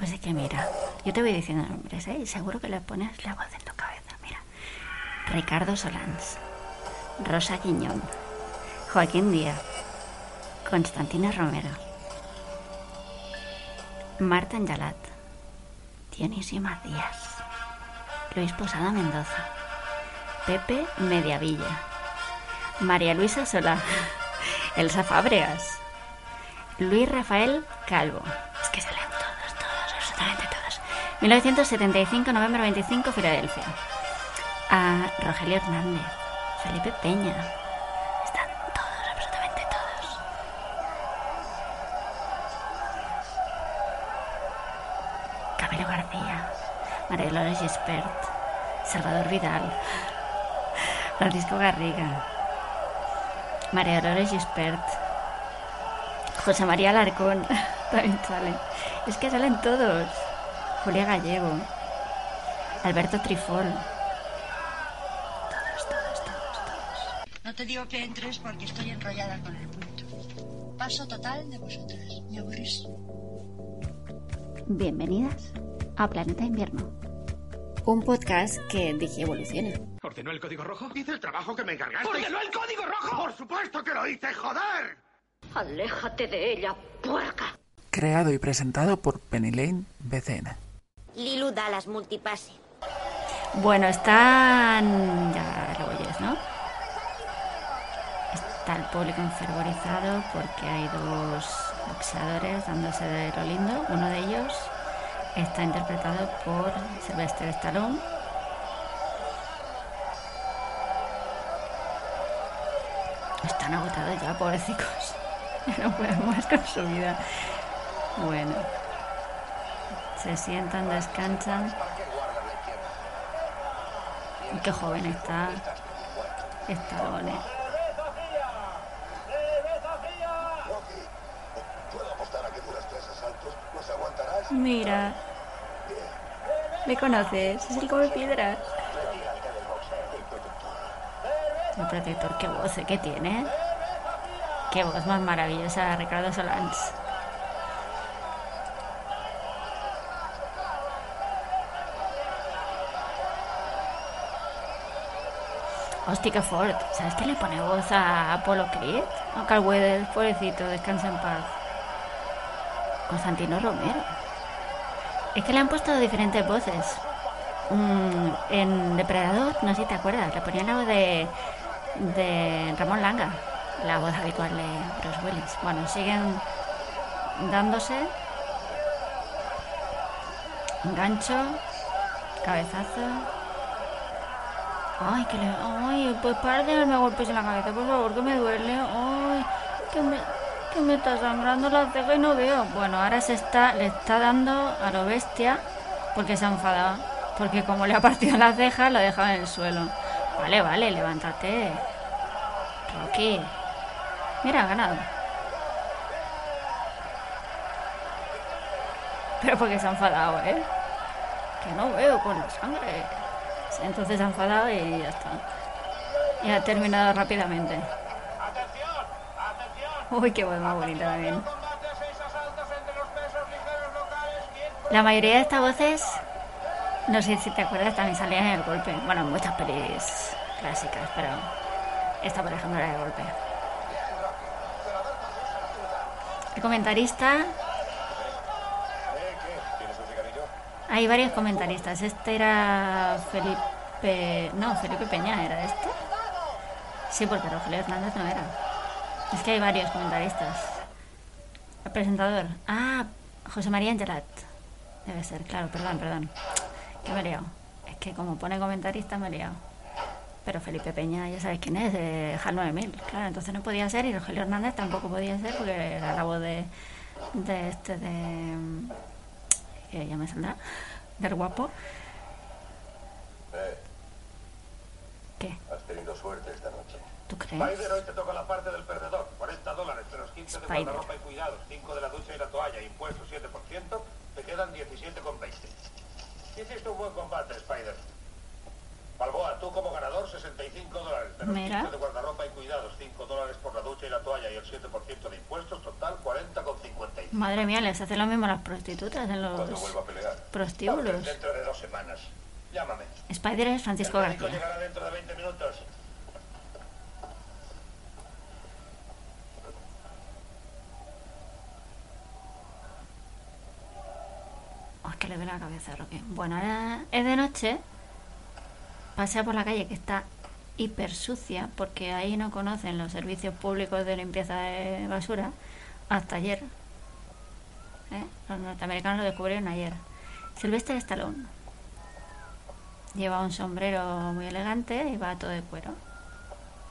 Pues es que mira, yo te voy diciendo nombres, ¿eh? Y seguro que le pones la voz en tu cabeza. Mira, Ricardo Solans, Rosa Guiñón, Joaquín Díaz, Constantina Romero, Marta Angelat, Dionisio Macías, Luis Posada Mendoza, Pepe Mediavilla, María Luisa Solá, Elsa Fábregas, Luis Rafael Calvo. 1975, noviembre 25, Filadelfia. A Rogelio Hernández, Felipe Peña. Están todos, absolutamente todos. Camilo García, María Dolores Gispert, Salvador Vidal, Francisco Garriga, María Dolores Gispert, José María Alarcón, también sale. Es que salen todos. Julia Gallego, Alberto Trifol. Todos, todos, todos, todos. No te digo que entres porque estoy enrollada con el punto. Paso total de vosotras. Me aburrís. Bienvenidas a Planeta Invierno. Un podcast que dije evoluciona. ¿Ordenó el código rojo? Hice el trabajo que me encargaste. ¡Ordenó el código rojo! ¡Por supuesto que lo hice, joder! Aléjate de ella, puerca. Creado y presentado por Penny Lane BCN. Lilu Dallas Multipase. Bueno, están. Ya lo oyes, ¿no? Está el público enfervorizado porque hay dos boxeadores dándose de lo lindo. Uno de ellos está interpretado por Sylvester Stallone. Están agotados ya, pobrecicos. Ya no pueden más con su vida. Bueno. Se sientan, descansan. Y qué joven está. Stallone. Mira. ¿Le conoces? Es el come piedras. El protector, qué voz. ¿qué tiene? Qué voz más maravillosa, Ricardo Solans. Hostia, qué fuerte. ¿Sabes qué le pone voz a Apollo Creed? A Carl Weathers, pobrecito, descansa en paz. Constantino Romero. Es que le han puesto diferentes voces. Mm, en Depredador, no sé si te acuerdas, le ponían la voz de, de Ramón Langa, la voz habitual de Bruce Willis. Bueno, siguen dándose gancho, cabezazo. Ay, que le. Ay, pues para de darme golpes en la cabeza, por favor, que me duele. Ay, que me, que me está sangrando la ceja y no veo. Bueno, ahora se está, le está dando a lo bestia porque se ha enfadado. Porque como le ha partido la ceja, lo ha dejado en el suelo. Vale, vale, levántate. Rocky. Mira, ha ganado. Pero porque se ha enfadado, ¿eh? Que no veo con la sangre. Entonces se ha enfadado y ya está. Y ha terminado rápidamente. Uy, qué voz más bonita también. Combate a seis asaltos entre los pesos ligeros locales. ¿Quién La mayoría de estas voces, no sé si te acuerdas, también salían en el golpe. Bueno, en muchas pelis clásicas, pero esta, por ejemplo, era de golpe. El comentarista. Hay varios comentaristas. Este era Felipe. No, Felipe Peña era este. Sí, porque Rogelio Hernández no era. Es que hay varios comentaristas. El presentador. Ah, José María Angelat. Debe ser, claro, perdón, perdón. Que me he liado. Es que como pone comentarista me he liado. Pero Felipe Peña, ya sabes quién es, de HAL 9000. Claro, entonces no podía ser y Rogelio Hernández tampoco podía ser porque era la voz de, de este, de. que ya me saldrá. Del guapo. Eh, ¿Qué? has tenido suerte esta noche. ¿Tú crees? Spider, hoy te toca la parte del perdedor. 40 dólares menos 15 de Spider. guardarropa y cuidados, 5 de la ducha y la toalla, impuestos 7%, te quedan 17,20. Hiciste un buen combate, Spider. Balboa, tú como ganador, 65 dólares. Menos Mira. 15 de guardarropa y cuidados, 5 dólares por la ducha y la toalla y el 7% de impuestos, total 40,55. Madre mía, les hacen lo mismo a las prostitutas en Cuando los vuelva a pelear. prostíbulos. Tal vez Dentro de dos semanas. Llámame. Spider es Francisco El médico García. llegará dentro de 20 minutos. Oh, es que le duele la cabeza, Roque. Bueno, ahora es de noche. Pasea por la calle que está hiper sucia porque ahí no conocen los servicios públicos de limpieza de basura hasta ayer. ¿Eh? Los norteamericanos lo descubrieron ayer. Sylvester Stallone lleva un sombrero muy elegante y va todo de cuero.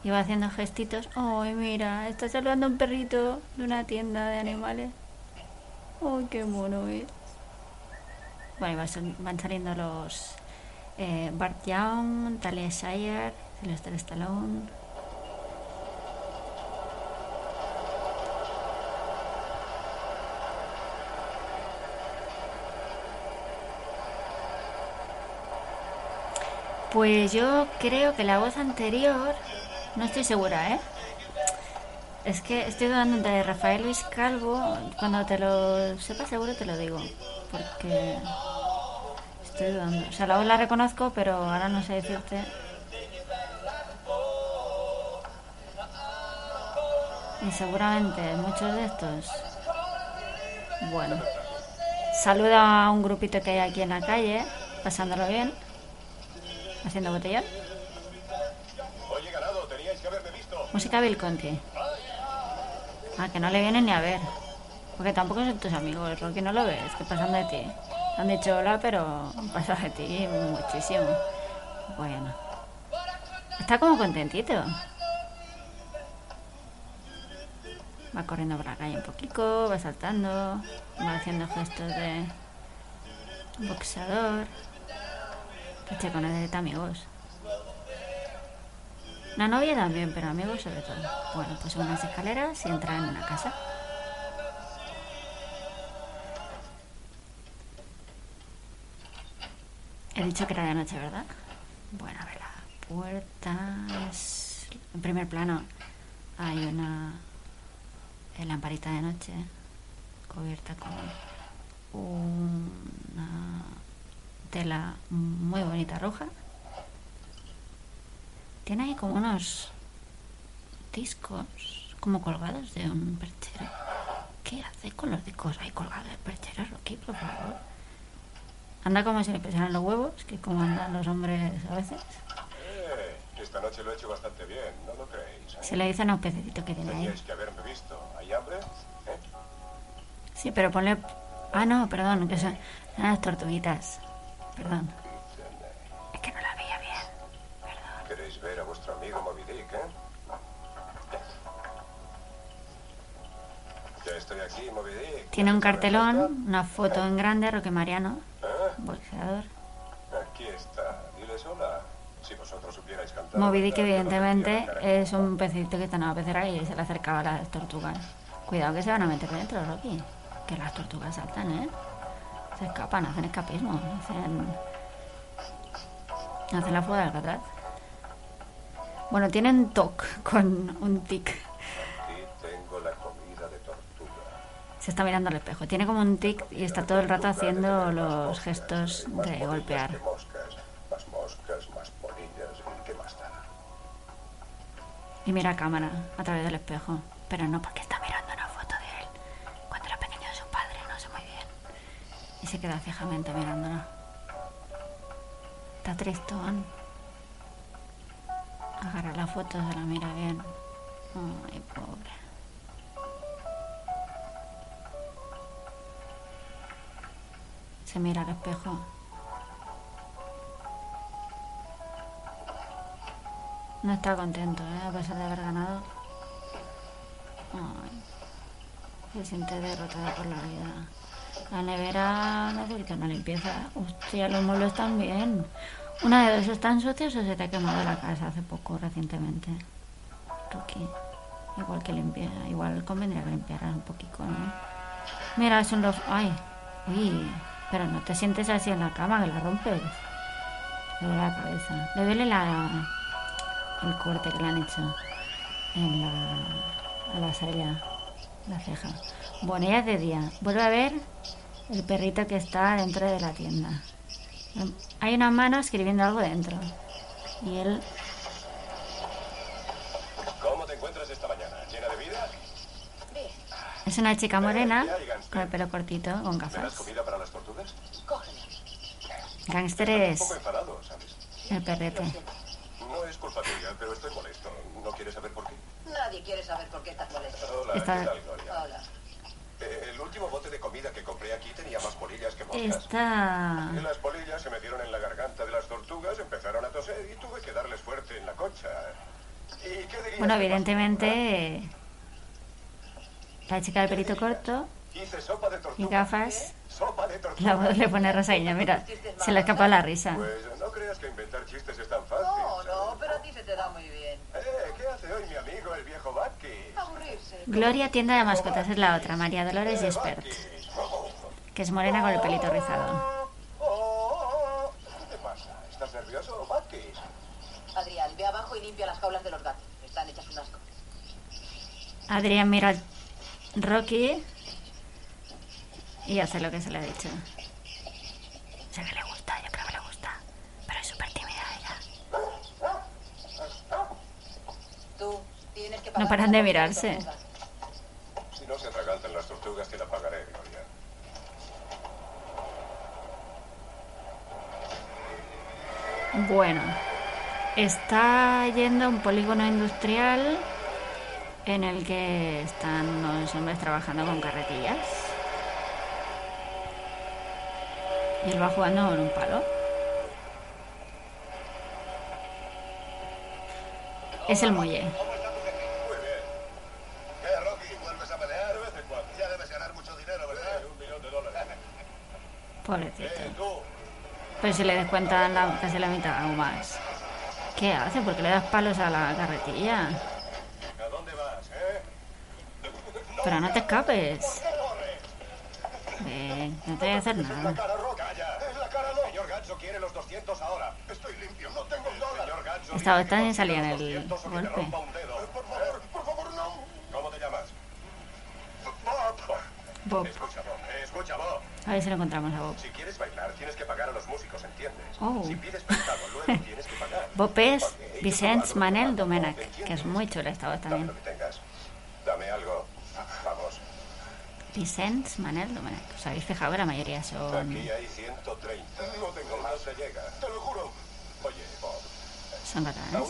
Y va haciendo gestitos. ¡Ay, mira! Está saludando un perrito de una tienda de animales. ¡Ay, qué mono es! Bueno, y van saliendo los eh, Bart Young, Talia Shire, Sylvester Stallone. Pues yo creo que la voz anterior, no estoy segura, ¿eh? Es que estoy dudando entre Rafael Luis Calvo. Cuando te lo sepa seguro te lo digo. Porque estoy dudando. O sea, la voz la reconozco, pero ahora no sé decirte. Y seguramente muchos de estos. Bueno. Saluda a un grupito que hay aquí en la calle, pasándolo bien, haciendo botellón. Oye, ganado, teníais que haberme visto. Música Bill Conti. Ah, que no le vienen ni a ver. Porque tampoco son tus amigos, Rocky, no lo ves, que pasan de ti. Han dicho hola, pero pasan de ti muchísimo. Bueno. Está como contentito. Va corriendo por la calle un poquito, va saltando, va haciendo gestos de boxeador. Este con amigos. La novia también, pero amigos sobre todo. Bueno, pues unas escaleras y entran en una casa. He dicho que era de noche, ¿verdad? Bueno, a ver, la puerta es... En primer plano hay una lamparita de noche cubierta con una tela muy bonita roja. Tiene ahí como unos discos como colgados de un perchero. ¿Qué hace con los discos ahí colgados del perchero, Rocky, por favor? Anda como si le pesaran los huevos, que como andan los hombres a veces. Eh, esta noche lo he hecho bastante bien, ¿no lo creéis? eh? Se le dicen a un pececito que tiene ahí. Que haberme visto. ¿Hay hambre? ¿Eh? Sí, pero ponle... Ah, no, perdón, que son eran las tortuguitas. Perdón. Es que no la veía bien. ¿Queréis ver a vuestro amigo Moby Dick, eh? Ya estoy aquí, Moby Dick. Tiene un cartelón, una foto en grande, Roque Mariano, ¿Eh? boxeador. Aquí está. Diles hola. Si vosotros supierais cantar... Moby Dick, evidentemente, es un pececito que está en una pecera y se le acercaba a las tortugas. Cuidado que se van a meter dentro, Rocky. Que las tortugas saltan, ¿eh? Escapan, hacen escapismo, hacen... Hacen la fuga del Alcatraz. Bueno, tienen TOC con un tic. Tengo la comida de tortuga. Se está mirando al espejo. Tiene como un tic y está todo el rato haciendo los gestos de golpear. Y mira a cámara a través del espejo. Pero no porque está mirando Y se queda fijamente mirándola. Está tristón. Agarra la foto, se la mira bien. Ay, pobre. Se mira al espejo. No está contento, ¿eh? A pesar de haber ganado. Ay. Se siente derrotado por la vida. La nevera necesita una limpieza. Hostia, los muebles también. Una de dos están sucios o se te ha quemado la casa hace poco, recientemente. Rocky. Igual que limpia, igual convendría que limpiaras un poquito, ¿no? Mira, es un lof... Ay, uy, pero no te sientes así en la cama, que la rompes. Le duele la cabeza. Le duele la... el corte que le han hecho en la... a la saya. La ceja. Bueno, ya de día. Vuelve a ver el perrito que está dentro de la tienda. Hay una mano escribiendo algo dentro. Y él ¿Cómo te encuentras esta mañana? ¿Llena de vida? es una chica morena con el pelo cortito, con ¿Me das gafas. comida para las tortugas? Gángster Un es poco enfadado, ¿sabes? el perrete. No es culpa tuya, pero estoy molesto. ¿No quieres saber por qué? Nadie quiere saber por qué estás molesto. Hola, Está- ¿qué tal, Gloria? Hola. Eh, el último bote de comida que compré aquí tenía más polillas que moscas. Está... Las polillas se metieron en la garganta de las tortugas, empezaron a toser y tuve que darles fuerte en la concha. ¿Y qué dirías Bueno, evidentemente la chica del pelito corto pasó? Hice sopa de y gafas, Sopa de tortuga. la voz le pone rosaña. Mira, se le escapa la risa. Pues no creas que inventar chistes es tan fácil. No, no, ¿sabes? pero a ti se te da muy bien. Eh, ¿qué hace hoy mi amigo el viejo Bucky? Aburrirse. Gloria, tienda de mascotas, es la otra. María Dolores y Expert, que es morena con el pelito rizado. ¿Qué te pasa? ¿Estás nervioso, Bucky? Adrián, ve abajo y limpia las jaulas de los gatos. Están hechas un asco. Adrián mira al Rocky y hace lo que se le ha dicho. Sé que le gusta, yo creo que le gusta, pero es súper tímida ella. Tú tienes que No paran de mirarse. tortuga. Si no se atragantan las tortugas, te la pagaré, Gloria. Bueno, está yendo a un polígono industrial en el que están unos hombres trabajando con carretillas. Y él va jugando con un palo. Es el muelle. Pobrecito. Eh. Pero si le descuentan la, casi la mitad o más. ¿Qué hace? ¿Por qué le das palos a la carretilla? ¿A dónde vas, eh? Pero no te escapes. Ven, no te voy a hacer nada. cara roja. Calla. Es la cara no. Señor Gatso quiere los 200 ahora. Estoy limpio, no tengo dólar. Señor Gatso Estaba tan consiga salía en el 200 o que te golpe. rompa un dedo. Por favor, por favor, no. ¿Cómo te llamas? Bob. Escucha, Bob. eh, Escucha, Bob. A ver si lo encontramos a Bob. Si quieres bailar, tienes que pagar a los músicos, ¿entiendes? Oh. Si pides prestado, luego tienes que pagar. Bob es Vicente Manel Domènech, que es muy chula esta voz Dame también. lo que tengas. Dame algo. Vamos. Vicente Manel Domènech. ¿Os habéis fijado que la mayoría son... Aquí hay 130. No tengo más. se llega. Te lo juro. Son catalanes?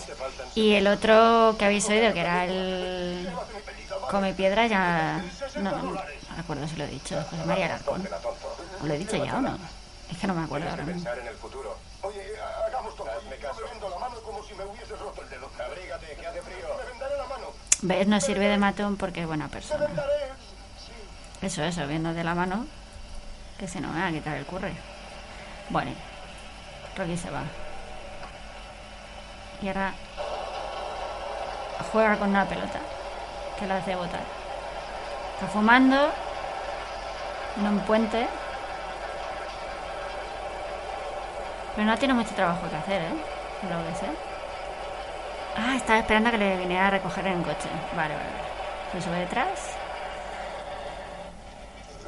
Y el otro que habéis oído, que era el Come Piedra, ya... No, no me acuerdo si lo he dicho. José María Alarcón. Ponte la tonto. ¿O lo he dicho ya o no? Es que no me acuerdo ahora que mismo. pensar en el futuro. Oye, hagamos todo. Hazme caso. Me vendo la mano como si me hubiese roto el dedo. Abrígate, que hace frío. Me vendaré la mano. ¿Ves? No sirve de matón porque es buena persona. Eso, eso, viendo de la mano, que se nos va a quitar el curre. Bueno, Rocky se va. Y ahora juega con una pelota que la hace botar. Está fumando en un puente. Pero no tiene mucho trabajo que hacer, ¿eh? Por lo que sé. Ah, estaba esperando a que le viniera a recoger en el coche. Vale, vale, vale. Se sube detrás.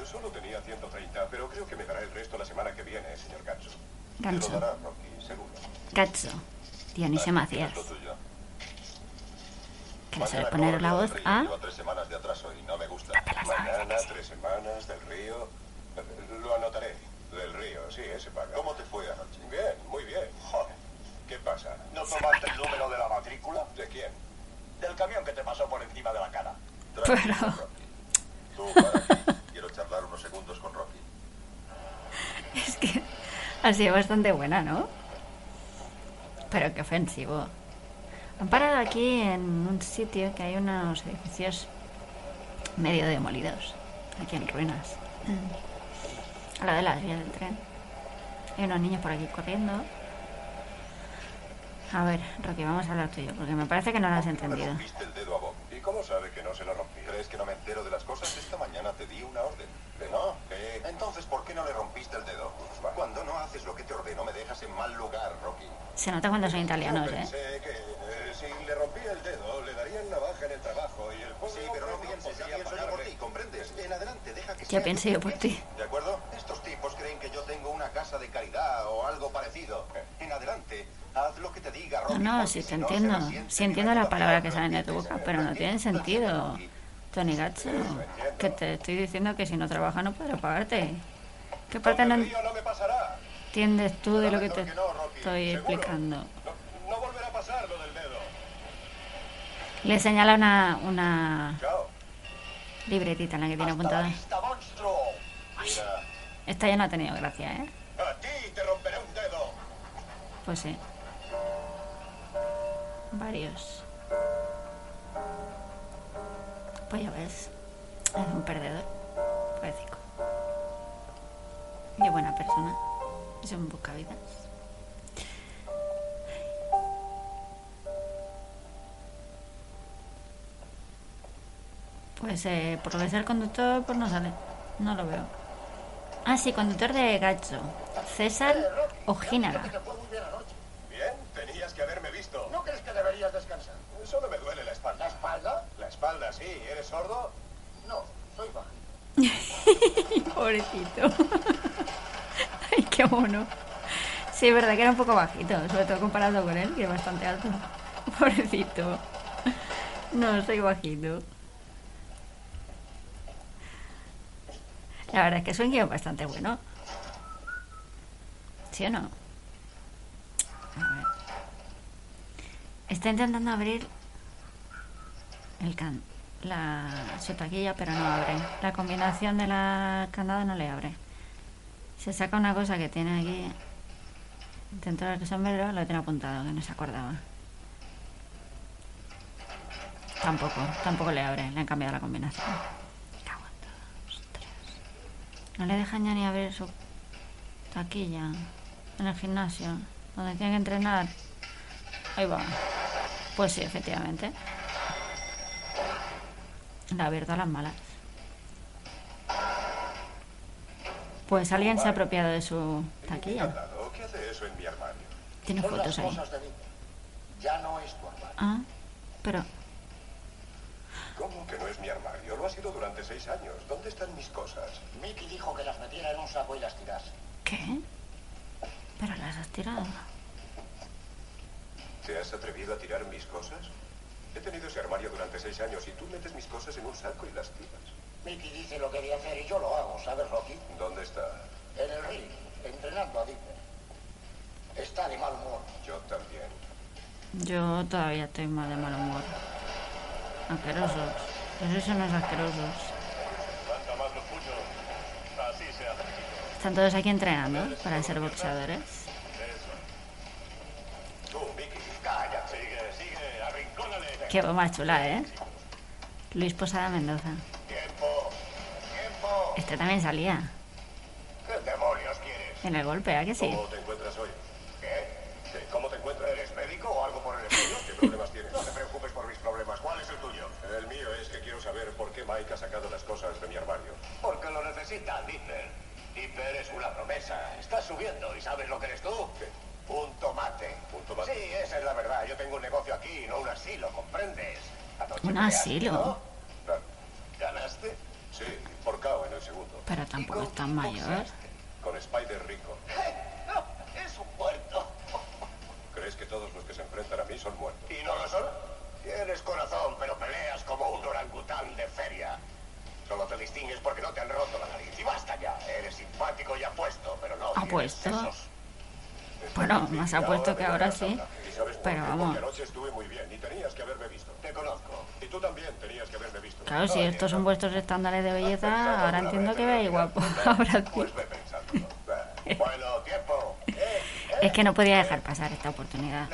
Solo tenía 130, pero creo que me dará el resto la semana que viene, señor Dionisio Macías. Le suele poner la voz a... Lleva tres semanas de atraso y no me gusta. Te la sabes, Mañana, tres semanas, del río. Lo anotaré. Del río, sí, ese paga. ¿Cómo te fue anoche? Bien, muy bien. Joder. ¿Qué pasa? ¿No tomaste el número de la matrícula? ¿De quién? Del camión que te pasó por encima de la cara. Pero... Tú, para aquí. Quiero charlar unos segundos con Rocky. Es que ha sido bastante buena, ¿no? Pero qué ofensivo. Han parado aquí en un sitio que hay unos edificios medio demolidos. Aquí en ruinas. A la de las vías del tren. Hay unos niños por aquí corriendo. A ver, Rocky, vamos a hablar tuyo, porque me parece que no lo has entendido. Cómo sabe que no se lo rompí? ¿Crees que no me entero de las cosas? Esta mañana te di una orden. ¿Que no? ¿Qué? Entonces, ¿por qué no le rompiste el dedo? Cuando no haces lo que te ordeno, me dejas en mal lugar, Rocky. Se nota cuando son italianos, Yo ¿eh? pensé que eh, si le rompía el dedo, le darían la baja en el trabajo y el Sí, pero no pienses, ya pienso yo por ti, ¿comprendes? En adelante, deja que Ya sea pensé yo por ti. ¿De acuerdo? Estos tipos creen que yo tengo una casa de caridad o algo parecido. En adelante, haz lo que te diga, No, Rocky. no, sí si te no, entiendo. mi entiendo las palabras que salen de tu ¿lo boca, pero no ¿Me tienen sentido. Tony Gacho, que te estoy diciendo que si no trabajas no podré pagarte. ¿Qué parte no no entiendes tú de lo que te no, estoy explicando? No, no. Le señala una, una libretita en la que tiene apuntada. Esta ya no ha tenido gracia, ¿eh? Pues sí. Varios. Pues ya ves. Es un perdedor. Pobrecito. Y buena persona. Es un buscavidas. Pues eh, por lo que sea el conductor, pues no sale. No lo veo. Ah, sí, conductor de Gacho. César Ojinaga. Bien, tenías que haberme visto. ¿No crees que deberías descansar? Solo me duele la espalda. ¿La espalda? La espalda, sí. ¿Eres sordo? No, soy bajo. Pobrecito. Ay, qué mono. Sí, es verdad que era un poco bajito, sobre todo comparado con él, que es bastante alto. Pobrecito. No, soy bajito. La verdad es que es un guion bastante bueno. ¿Sí o no? A ver. Está intentando abrir el can la su taquilla, pero no abre. La combinación de la candada no le abre. Se saca una cosa que tiene aquí dentro del sombrero, lo tiene apuntado, que no se acordaba. Tampoco, tampoco le abre, le han cambiado la combinación. No le dejan ya ni abrir su taquilla en el gimnasio, donde tiene que entrenar. Ahí va. Pues sí, efectivamente. La a las malas. Pues alguien se ha apropiado de su taquilla. ¿Qué hace eso en mi armario? Tiene Son fotos ahí. cosas de mí. Ya no es tu armario. Ah, pero ¿Cómo que no es mi armario? Lo ha sido durante seis años. ¿Dónde están mis cosas? Mickey dijo que las metiera en un saco y las tirase. ¿qué? Pero las has tirado. ¿Te has atrevido a tirar mis cosas? He tenido ese armario durante seis años y tú metes mis cosas en un saco y las tiras. Mickey dice lo que voy a hacer y yo lo hago, ¿sabes, Rocky? ¿Dónde está? En el ring, entrenando a Dipper. Está de mal humor. Yo también. Yo todavía estoy mal de mal humor. Asquerosos. Esos son los asquerosos. Levanta más los puños. Así se hace. Están todos aquí entrenando para ser boxeadores. Qué más chula, ¿eh? Luis Posada Mendoza. Tiempo. Tiempo. Este también salía ¿Qué demonios quieres? en el golpe, ¿a que sí? ¿Cómo te encuentras hoy? ¿Qué? ¿Qué? ¿Cómo te encuentras? ¿Eres médico o algo por el estilo? ¿Qué problemas tienes? No te preocupes por mis problemas. ¿Cuál es el tuyo? El mío es que quiero saber por qué Mike ha sacado las cosas de mi armario. Porque lo necesita Dipper. Dipper es una promesa. Estás subiendo y ¿sabes lo que eres tú? ¿Qué? Un asilo. ¿no? Claro. ¿Ganaste? Sí, por KO en el segundo. Pero tampoco es tan mayor. Con Spider Rico. ¡Eh! ¡No! ¡Es un muerto! ¿Crees que todos los que se enfrentan a mí son muertos? ¿Y no lo son? Tienes corazón, pero peleas como un orangután de feria. Solo te distingues porque no te han roto la nariz. Y basta ya. Eres simpático y apuesto, pero no ¿Apuesto? Bueno, más apuesto que ahora sí. ¿Y sabes por Pero vamos. Anoche estuve muy bien y tenías que haberme visto. Te conozco. Y tú también tenías que haberme visto. Claro, si estos son vuestros estándares de belleza, ahora entiendo que veis guapo. Pues bueno, tiempo. Eh, eh, Es que no podía dejar pasar esta oportunidad.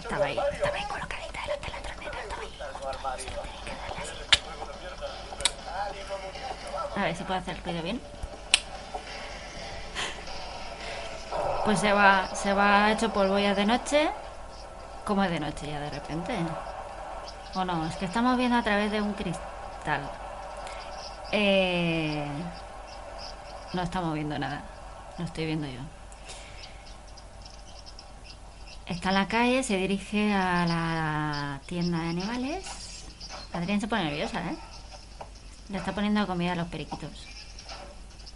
Estaba ahí, estaba ahí colocadita delante de la estaba ahí. vamos. A ver si puedo hacer el ruido bien. Pues se va, se va hecho polvo ya de noche. ¿Cómo es de noche ya de repente? O no, es que estamos viendo a través de un cristal. Eh, no estamos viendo nada. Lo estoy viendo yo. Está en la calle, se dirige a la tienda de animales. Adrián se pone nerviosa, ¿eh? Le está poniendo comida a los periquitos.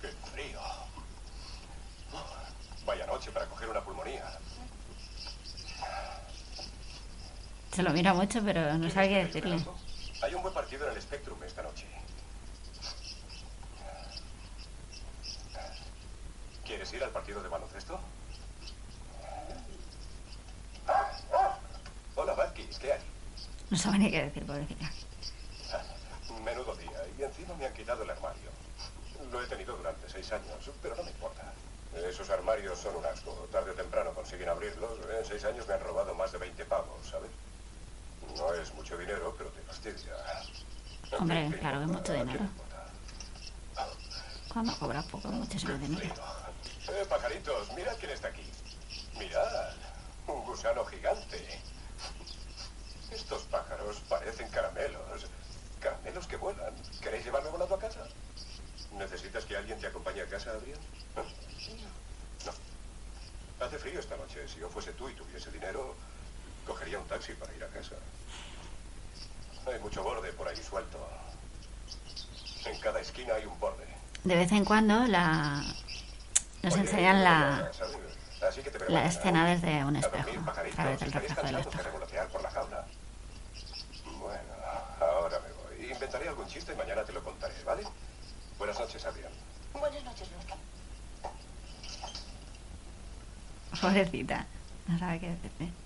¡Qué frío! Vaya noche para coger una pulmonía. Se lo mira mucho, pero no sabe qué decirle. Hay un buen partido en el Spectrum esta noche. ¿Quieres ir al partido de baloncesto? Hola, Vázquez, ¿qué hay? No sabe ni qué decir, pobrecita. Menudo día, y encima me han quitado el armario. Lo he tenido durante seis años, pero no me importa. Esos armarios son un asco. Tarde o temprano consiguen abrirlos. En seis años me han robado más de 20 pavos, ¿sabes? No es mucho dinero, pero te fastidia. Hombre, claro que es mucho dinero. Cuando cobras poco, muchísimo dinero. Eh, pajaritos, mirad quién está aquí. Mirad, un gusano gigante. Estos pájaros parecen caramelos. Caramelos que vuelan. ¿Queréis llevarme volando a casa? ¿Necesitas que alguien te acompañe a casa, Adrián? No. Hace frío esta noche. Si yo fuese tú y tuviese dinero, cogería un taxi para ir a casa. Hay mucho borde por ahí suelto. En cada esquina hay un borde. De vez en cuando la... nos Oye, enseñan la. Así que te la escena desde un espejo, a través del ¿Estaréis reflejo del espejo. por la jaula? Bueno, ahora me voy. Inventaré algún chiste y mañana te lo contaré, ¿vale? Buenas noches, Adrián. Buenas noches, Luca. Pobrecita, no sabe qué decirle.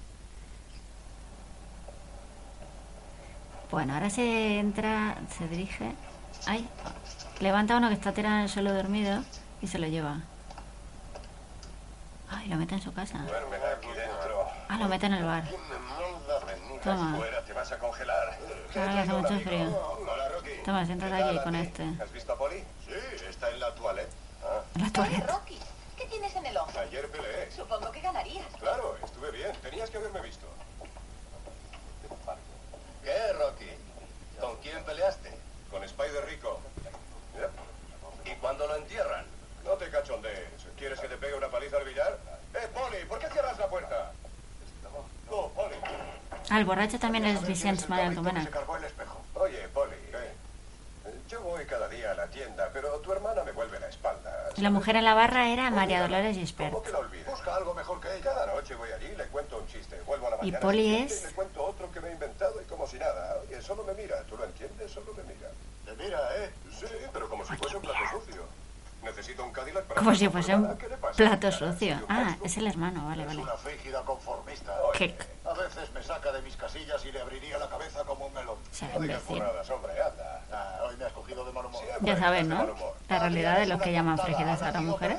Bueno, ahora se entra, se dirige. Ay, levanta a uno que está tirado en el suelo dormido y se lo lleva. Ay, lo mete en su casa. Duermen aquí dentro. Ah, lo mete en el bar. Toma. Fuera, te vas a congelar. Ahora que hace mucho frío. Hola, Rocky. Toma, siéntate ¿Qué tal, aquí con este. ¿Has visto a Polly? Sí, está en la toilette. Ah, la toaleta. Rocky, ¿qué tienes en el ojo? ayer peleé. Supongo que ganarías. Claro, estuve bien. Tenías que haberme visto. ¿Qué, Rocky? ¿Con quién peleaste? Spider Rico. ¿Y cuándo lo entierran? No te cachondees. ¿Quieres que te pegue una paliza al billar? ¡Eh, Poli! ¿Por qué cierras la puerta? Poli. Al borracho también es Vicente Manuel Se Domènech. cargó el espejo. Oye, Poli, eh, yo voy cada día a la tienda, pero tu hermana me vuelve la espalda. La mujer en la barra era María Dolores Gispert. ¿Cómo que la olvides? Busca algo mejor que ella. Cada noche voy allí, le cuento un chiste, vuelvo a la Y mañana siguiente es- y le cuento otro que me he inventado y como si nada. Oye, solo me mira, ¿tú lo entiendes? Solo me mira. ¿Te mira, eh? Sí, pero como si fuese un plato sucio. Necesito un Cadillac para... Como si fuese un plato sucio. ¿sí, un Ah, es el hermano, vale, vale. Una frígida conformista. ¿Qué? A veces me saca de mis casillas y le abriría la cabeza como un melón. O sea, No digas imbécil. burradas, hombre, anda. Hoy me has cogido de mal humor. Ya saben, ¿no? La realidad de los que llaman frígidas a las mujeres.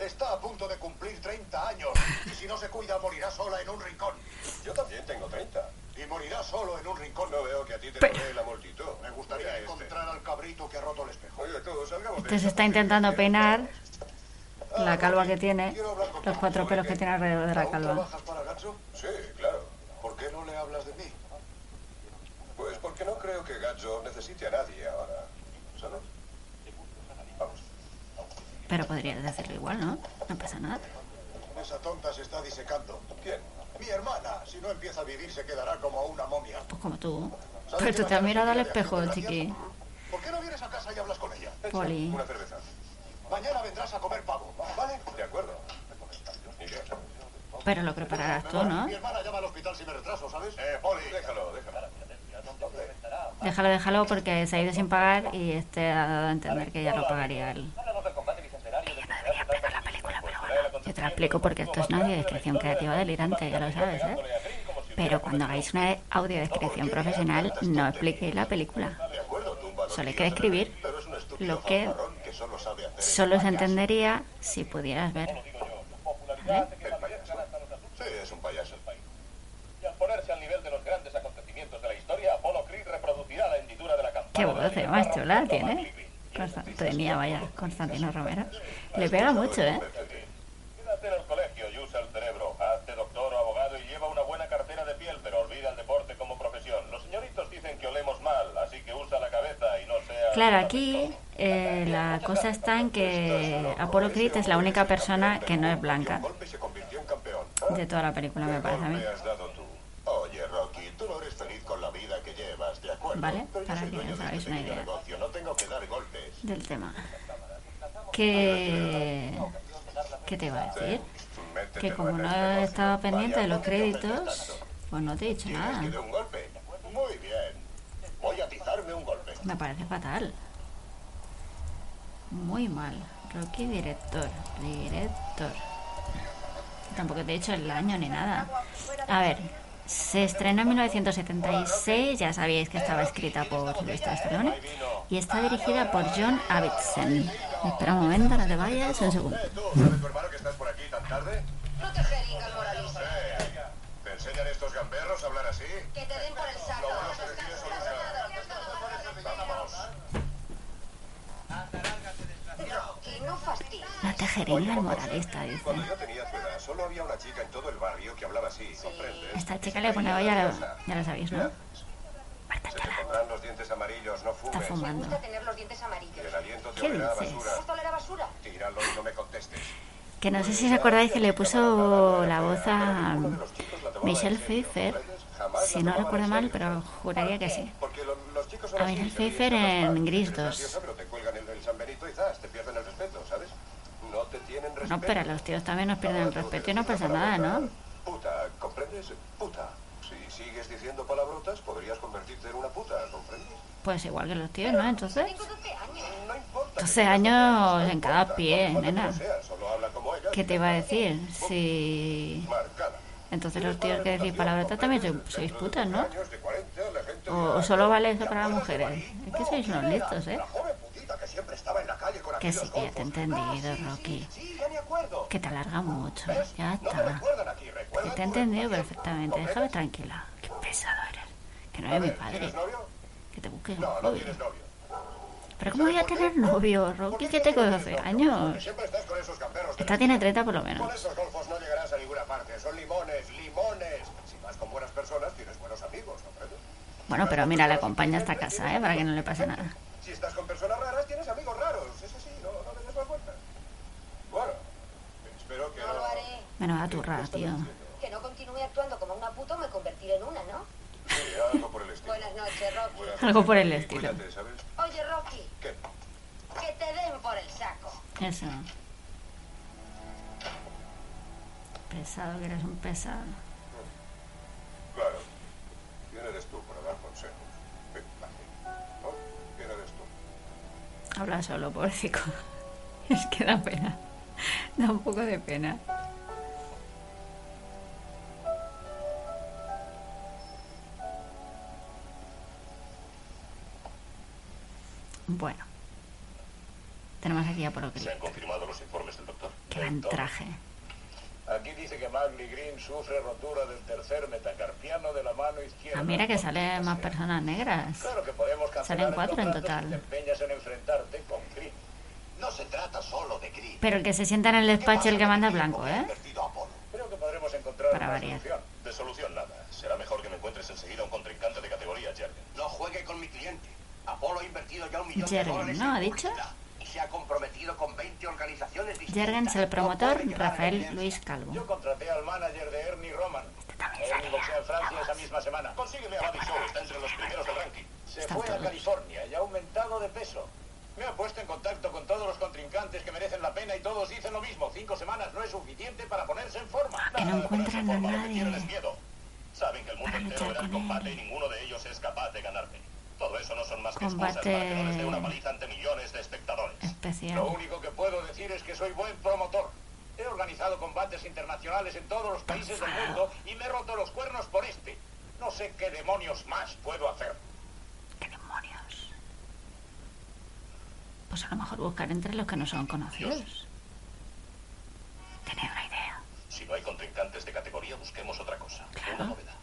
Está a punto de cumplir 30 años y si no se cuida morirá sola en un rincón. Yo también tengo 30. Y morirá solo en un rincón. No veo que a ti te Pero- la multitud. Me gustaría Mira este. encontrar al cabrito que ha roto el espejo. Oye, tú, salgamos de Este se está intentando peinar la calva que tiene, los cuatro pelos que tiene alrededor de la ¿Aún calva. trabajas para Gatso? Sí, claro. ¿Por qué no le hablas de mí? Pues porque no creo que Gazzo necesite a nadie ahora. ¿Sabes? Vamos. Pero podrías decirlo igual, ¿no? No pasa nada. Esa tonta se está disecando. ¿Quién? Mi hermana, si no empieza a vivir, se quedará como una momia. Pues como tú. ¿Sabes Pero tú te has mirado al espejo, chiqui. ¿Por qué no vienes a casa y hablas con ella? Poli. Una cerveza. Mañana vendrás a comer pavo, ¿vale? De acuerdo. Pero lo prepararás tú, ¿no? Mi hermana llama al hospital si me retraso, ¿sabes? Eh, Poli. Déjalo, déjalo. Déjalo, déjalo porque se ha ido sin pagar y este ha dado a entender que ya lo pagaría él. Yo te lo explico porque esto es una audiodescripción creativa delirante, ya lo sabes, ¿eh? Pero cuando hagáis una audiodescripción profesional, no expliquéis la película. Solo hay que describir lo que solo se entendería si pudieras ver. ¿Vale? Sí, es un payaso. Y al ponerse al nivel de los grandes acontecimientos de la historia, Apolo Creed reproducirá la hendidura de la campana. Qué voz más chula tiene. Constan- tenía, vaya, Constantino Romero. Le pega mucho, ¿eh? Quédate en el colegio y usa el cerebro. Hazte doctor o abogado y lleva una buena cartera de piel, pero olvida el deporte como profesión. Los señoritos dicen que olemos mal, así que usa la cabeza y no sea... Claro, aquí eh, la cosa está en que Apollo Creed es la única persona que no es blanca de toda la película, me parece a mí. Me has dado tú. Oye, Rocky, tú no eres feliz con la vida que llevas, ¿de ¿vale? Para que os de hagáis este una idea del tema. Que... ¿Qué te iba a decir? Que como no estaba pendiente de los Vaya, ¿por qué te ofendes créditos, pues no te he dicho ¿Quieres nada. que dé un golpe? Muy bien. Voy a atizarme un golpe. Me parece fatal. Muy mal. Rocky director. Director. Tampoco te he dicho el año ni nada. A ver. Se estrenó en 1976, ya sabíais que estaba escrita por Luis Stallone y está dirigida por John Avildsen. Espera un momento, no te vayas, un segundo. ¿Tú sabes, tu hermano, que estás por aquí tan tarde? No te jeringas, moralista. Eh, ¿Te enseñan estos gamberros a hablar así? Que te den por el saco. No te jeringas moralista, dice. Cuando yo tenía tu edad, solo había una chica en todo el barrio que hablaba así, ¿comprendes? Esta chica le pone ya ya lo sabéis, ¿no? Se te pondrán los dientes amarillos, no Está fumes. fumando. gusta tener los dientes Y amarillos. el aliento te ¿Qué a dices? basura. ¿Gusta oler a basura? Tíralo y no me contestes. Que no sé si os acordáis que le puso la voz a Michelle Pfeiffer, si no recuerdo mal, pero juraría que sí. A Michelle Pfeiffer en Gris Eres 2. graciosa, pero te cuelgan el, el San Benito y zas, te pierden el respeto, ¿sabes? No te tienen respeto. No, pero los tíos también nos pierden el respeto y no pasa nada, ¿no? Puta, ¿comprendes? Puta. Sigues diciendo palabrotas, podrías convertirte en una puta, ¿comprendes? Pues igual que los tíos, ¿no? Entonces, Tengo 12 años. No importa. 12 años en cada pie, No nena. ¿Qué te iba a decir? Si... Entonces los tíos que decís palabrotas también sois, sois putas, ¿no? Años de 40, la gente O, solo vale eso "¿Te para las mujeres. Es que sois unos listos, ¿eh? Que sí, que ya te he entendido, Ah, Rocky. Que te alarga mucho. Ya está. Que te he entendido perfectamente. Déjame tranquila. Pesado eres. Que no eres mi padre. ¿Tienes novio? Que te busques un No, no novio. tienes novio. Pero ¿cómo voy a tener novio, Rocky? Que tengo 12 Porque años. Esta la tiene esquina. 30 por lo menos. Con esos golfos no llegarás a ninguna parte. Son limones, limones. Si vas con buenas personas, tienes buenos amigos, ¿comprendes? Bueno, pero mira, le acompaña hasta casa, ¿eh? Para que no le pase nada. Si estás con personas raras, tienes amigos raros. Eso sí, no, no le des vueltas. Bueno, espero que. Menos a turra, tío. Continúe actuando como una puta o me convertiré en una, ¿no? Sí, algo por el estilo. Buenas noches, Rocky. Buenas Algo por el noches. estilo. Cuídate, ¿sabes? Oye, Rocky, ¿Qué? que te den por el saco. Eso. Pesado, que eres un pesado. Claro. ¿Quién eres tú para dar consejos? ¿No? ¿Quién eres tú? Habla solo, pobrecito. Es que da pena. Da un poco de pena. Bueno. Tenemos aquí a Polo ¿Se han confirmado los informes del doctor? En traje. Aquí dice que Magli Green sufre rotura del tercer metacarpiano de la mano izquierda. Ah, mira que salen más personas negras. Claro que podemos cancelar Salen cuatro en total. si te empeñas en enfrentarte con Green. No se trata solo de Green. Pero el que se sienta en el despacho el que manda es blanco, ¿eh? Invertido a Apolo. Creo que podremos encontrar Para una variar. solución. De solución nada. Será mejor que me encuentres enseguida un contrincante de categoría, Jergen. No juegue con mi cliente. Apolo ha invertido ya un millón Jergen, de dólares ¿no? en ¿Ha dicho? y se ha comprometido con 20 organizaciones distintas. Jergens, el No promotor, Rafael. Luis Calvo. Yo contraté al manager de Ernie Roman. también Ernie boxea en Francia esa misma semana. Consígueme a Buddy Show, está entre los primeros del ranking. Se Están fue a. California y ha aumentado de peso. Me ha puesto en contacto con todos los contrincantes que merecen la pena y todos dicen lo mismo. Cinco semanas no es suficiente para ponerse en forma. Ah, que no en encuentran a forma, lo que nadie. es miedo. Saben que el mundo entero verá el combate y ninguno de ellos es capaz de ganarme. Todo eso no son más que Combate excusas para que no les dé una paliza ante millones de espectadores. Especial. Lo único que puedo decir es que soy buen promotor. He organizado combates internacionales en todos los países del mundo y me he roto los cuernos por este. No sé qué demonios más puedo hacer. ¿Qué demonios? Pues a lo mejor buscar entre los que no son conocidos. Tenía una idea. Si no hay contrincantes de categoría, busquemos otra cosa. Claro. Una novedad.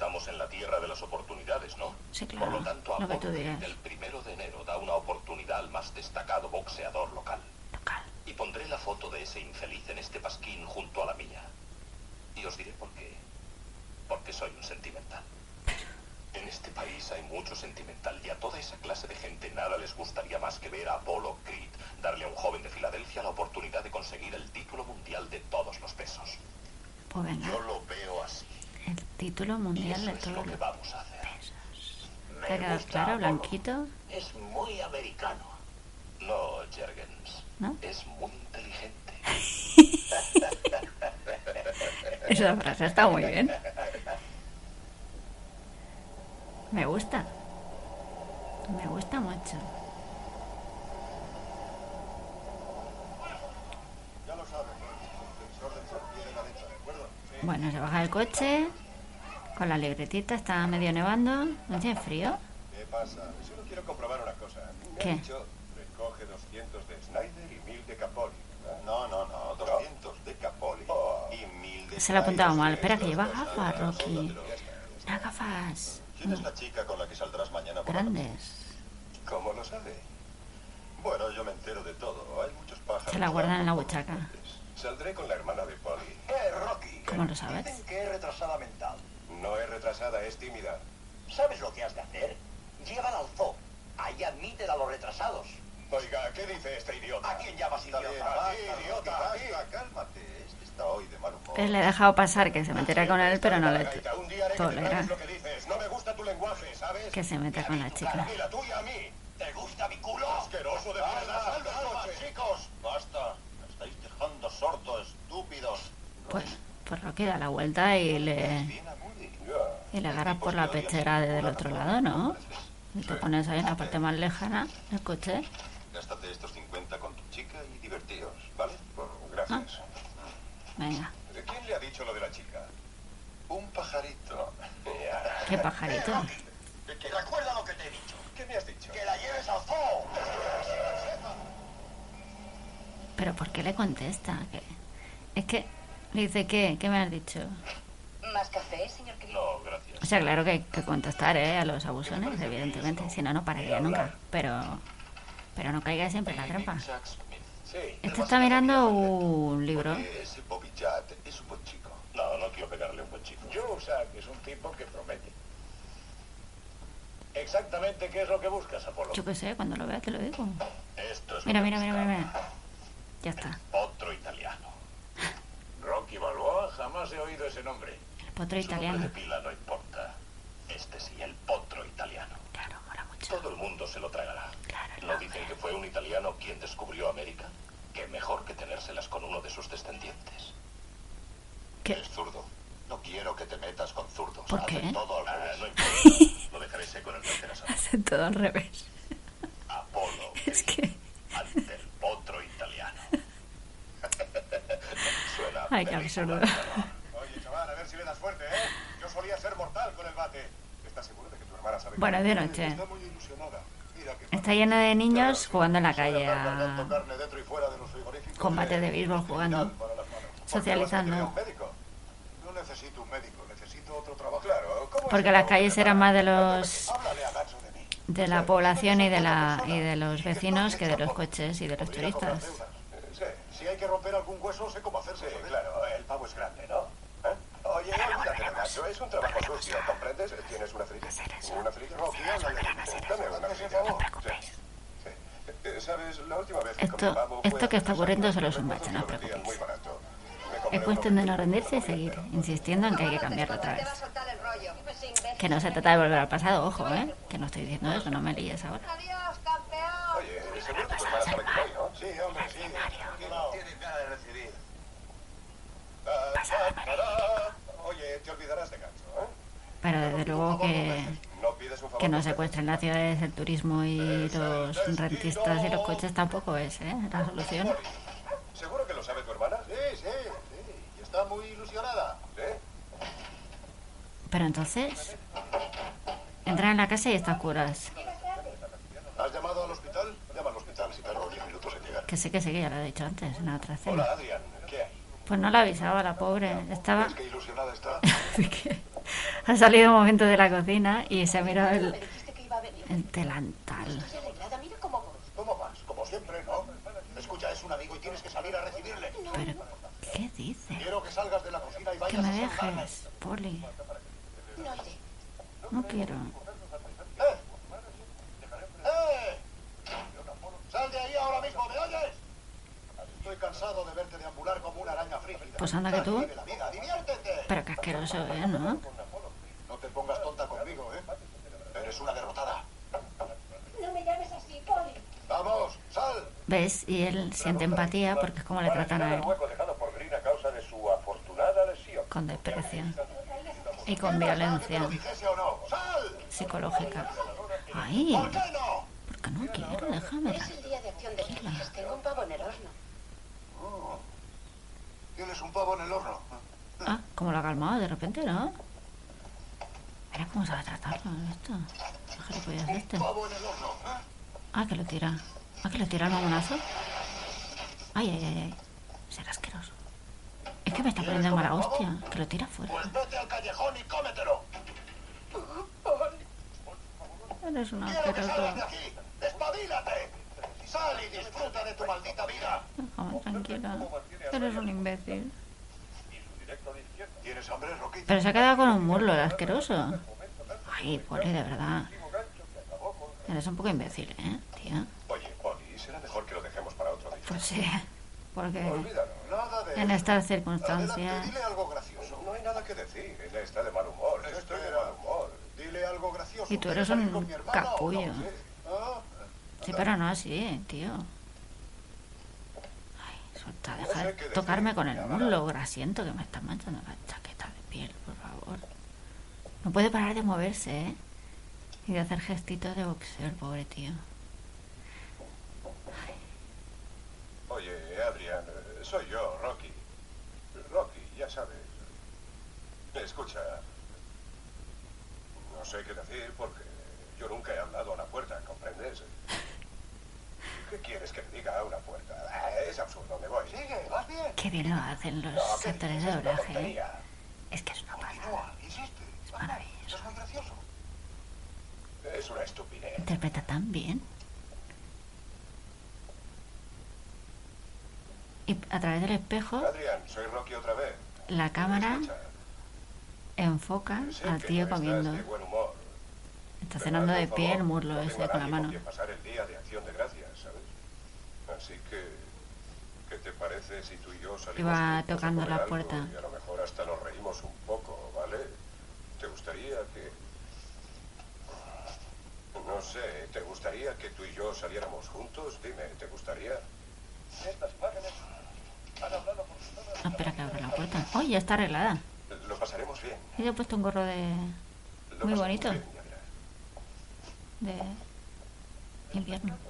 Estamos en la tierra de las oportunidades, ¿no? Sí, claro. Por lo tanto, Lo que Apolo, tú digas. el primero de enero da una oportunidad al más destacado boxeador local. Local. Y pondré la foto de ese infeliz en este pasquín junto a la mía. Y os diré por qué. Porque soy un sentimental. En este país hay mucho sentimental y a toda esa clase de gente nada les gustaría más que ver a Apollo Creed darle a un joven de Filadelfia la oportunidad de conseguir el título mundial de todos los pesos. Pues venga, Yo lo veo así. El título mundial de todos los vamos a hacer. pesos. ¿Te ha quedado claro, blanquito? Es muy americano. No, Jergens. ¿No? Es muy inteligente. Esa frase está muy bien. Me gusta. Me gusta mucho. Ya lo sabes, defensor del San Pie de la letra, ¿de acuerdo? Sí. Bueno, se baja del coche con la libretita, está medio nevando. ¿No tiene frío? ¿Qué pasa? Solo quiero comprobar una cosa. Me ¿Qué? ha dicho, recoge 200 de Snyder y 1000 de Capoli. ¿verdad? No, no, no, 200 de Capoli y 1000 de Se lo he apuntado mal. Espera, que lleva gafas. Rocky. Unas gafas ¿Quién es la chica con la que saldrás mañana por grandes. ¿Cómo lo sabe? Bueno, yo me entero de todo. Hay muchos pájaros. Se la guardan en la blancos Saldré con la hermana de Polly. Eh, Rocky. ¿Cómo lo sabes? Dicen que es retrasada mental. No es retrasada, es tímida. ¿Sabes lo que has de hacer? Llévala al zoo. Ahí admiten a los retrasados. Oiga, ¿qué dice este idiota? ¿A quién llamas idiota? bien, Basta, a ti, idiota, Rocky, a ti. Cálmate, este está hoy de mal humor. Él le he dejado pasar que se metiera con él, pero no le Gaita, un día haré que te tolera tragues lo que dices. No me gusta tu lenguaje, ¿sabes? que se meta con la chica. Y la tuya a mí. ¿Te gusta mi culo? Asqueroso de mierda. Sal del coche. chicos. Basta. Me estáis dejando sordo, estúpidos. Pues, pues Rocky da la vuelta y le, y le agarras por la pechera del otro lado, ¿no? Y te pones ahí en la parte más lejana del coche. Gástate estos 50 con tu chica y divertíos, ¿vale? Gracias. Venga, ¿De quién le ha dicho lo de la chica? Un pajarito. Qué pajarito. Recuerda lo que te he dicho. ¿Qué me has dicho? Que la lleves al zoo. Pero ¿por qué le contesta? Es que dice, ¿qué? ¿Qué me has dicho? ¿Más café, señor? No, gracias. O sea, claro que hay que contestar ¿eh? a los abusones, evidentemente. Si no, no pararía nunca. Pero, pero no caiga siempre en la trampa. Este está mirando un libro. Ese Bobby es un buen chico. No, no quiero pegarle un buen chico. Yusak es un tipo que promete. Exactamente qué es lo que buscas, Apolo. Yo qué sé, cuando lo vea te lo digo. Esto es Mira, mira, que mira, mira, mira. Ya está. Otro italiano. Rocky Balboa, jamás he oído ese nombre. El potro Su italiano. de pila no importa. Este sí, el potro italiano. Claro, mola mucho. Todo el mundo se lo tragará. Claro, el ¿No dicen que fue un italiano quien descubrió América? Que mejor que tenérselas con uno de sus descendientes. ¿Qué? Es zurdo. No quiero que te metas con zurdos. ¿Por qué? Hacen todo al Ah, revés. no importa. Lo dejaré seco en el tercer. Hace todo al revés. Apolo. Es que... Ante el potro italiano. Suena Ay, qué absurdo. Oye, chaval, a ver si le das fuerte, ¿eh? Yo solía ser mortal con el bate. ¿Estás seguro de que tu hermana sabe Bueno, de noche. Está muy ilusionada. Mira que Está lleno de niños jugando en la calle a... frigoríficos, Combate ¿eh? de béisbol jugando. Criminal para las manos. ¿Por qué Socializando. Porque que las calles eran más de los... De la población y de la y de los vecinos que de los coches y de los turistas. comprarte una. Eh, Sí, si hay que romper algún hueso, sé cómo hacerse. Sí, claro, el pavo es grande, ¿no? ¿Eh? Oye, olvídate de Nacho, es un trabajo sucio, ¿comprendes? ¿Tienes una frilla? Una frilla. Rocky, háblale. Dame una frilla. No os preocupéis. Sí. ¿Sabes? La última vez que Esto- esto que está ocurriendo solo es un bache, no os preocupéis. Es cuestión de no rendirse y seguir insistiendo en que hay que cambiarlo otra vez. Que no se trata de volver al pasado, ojo, ¿eh? Que no estoy diciendo eso, no me líes ahora. Adiós, campeón. Oye, seguro que tu hermana sabe que voy, ¿no? Sí, hombre, sí. Tranquilo. Tiene cara de recibir. Ah, Oye, te olvidarás de Gancho, ¿eh? Pero desde luego que, que no secuestren las ciudades, el turismo y los rentistas y los coches tampoco es, ¿eh? La solución. ¿Seguro que lo sabe tu hermana? Sí, sí, sí. Y está muy ilusionada. ¿Sí? Pero entonces... Entra en la casa y está a oscuras. ¿Has llamado al hospital? Llama al hospital si tardo 10 minutos en llegar. Que sé que sí, que ya lo he dicho antes, en la otra Hola, cena. Adrián. Pues no la avisaba la pobre. Estaba... ¿Ves qué ilusionada está? Así que ha salido un momento de la cocina y se ha mirado el, Me dijiste que iba a venir. el delantal. Cómo voy. ¿Cómo vas? Como siempre, ¿no? Escucha, es un amigo y tienes que salir a recibirle. Pero, ¿qué dice? Quiero que salgas de la cocina y Que vayas me a saludarme. dejes, Poli. No iré. No quiero. ¡Eh! ¡Eh! ¡Sal de ahí ahora mismo! ¿Me oyes? Estoy cansado de verte deambular como una araña frígida. Pues anda que tú. Pero qué asqueroso, ¿eh? ¿No? No te pongas tonta conmigo, ¿eh? Eres una derrotada. No me llames así, Polly. Vamos, sal. ¿Ves? Y él siente empatía porque es como le tratan a él, con desprecio y con violencia psicológica. ¡Ay! ¿Por qué no? Porque no quiero, déjame. Es el día de acción de gracias. Tengo un pavo en el horno. Tienes un pavo en el horno. Ah, como lo ha calmado de repente, ¿no? Mira cómo sabe tratarlo esto. El gilipollas este. ¿eh? Ah, que lo tira. Ah, que lo tira el mamonazo. Ay, ay, ay, ay. Será asqueroso. Es que me está poniendo mala hostia. Que lo tira fuera. Pues vete al callejón y cómetelo. Eres un Quiero que salgas de asqueroso. ¡Despabilate! Sal y disfruta de tu maldita vida. Déjame tranquila. Eres un imbécil. ¿Tienes hambre, Rocky? Pero se ha quedado con un muslo, el asqueroso. Ay, Poli, de verdad. Eres un poco imbécil, ¿eh, tía? Oye, Polly, será mejor que lo dejemos para otro día. Pues sí. Porque en estas circunstancias... dile algo gracioso. No hay nada que decir. Él está de mal humor. Estoy de mal humor. Dile algo gracioso. Y tú eres ¿Quieres salir un capullo. ¿Sí? Pero no así, tío. Ay, suelta, deja de tocarme con el muslo grasiento que me está manchando la chaqueta de piel, por favor. No puede parar de moverse, ¿eh? Y de hacer gestitos de boxeo, pobre tío. Oye, Adrián, eh, soy yo, Rocky. Rocky, ya sabes. Escucha. No sé qué decir porque yo nunca he hablado a una puerta, ¿comprendes? ¿Qué quieres que te diga a una puerta? Ah, Es absurdo, me voy. Sigue, vas bien. Qué bien lo hacen los No, ¿qué actores de doblaje, ¿eh? Es que es una pasada. Continúa, insiste. Es maravilloso. Es muy gracioso. Es una estupidez. Interpreta tan bien. Y a través del espejo, Adrián, soy Rocky otra vez. la cámara enfoca sé al tío no comiendo. Está cenando de pie el muslo ese con la mano. pasar el día de acción de. Así que, ¿qué te parece si tú y yo salimos Iba juntos a tocando comer la puerta. Y a lo mejor hasta nos reímos un poco, ¿vale? ¿Te gustaría que... No sé, ¿te gustaría que tú y yo saliéramos juntos? Dime, ¿te gustaría? Estas imágenes han hablado por sí solas. Ah, espera que abra la puerta. ¡Oh, ya está arreglada! Lo pasaremos bien. Y le he puesto un gorro de... Lo Muy bonito. bien, de invierno.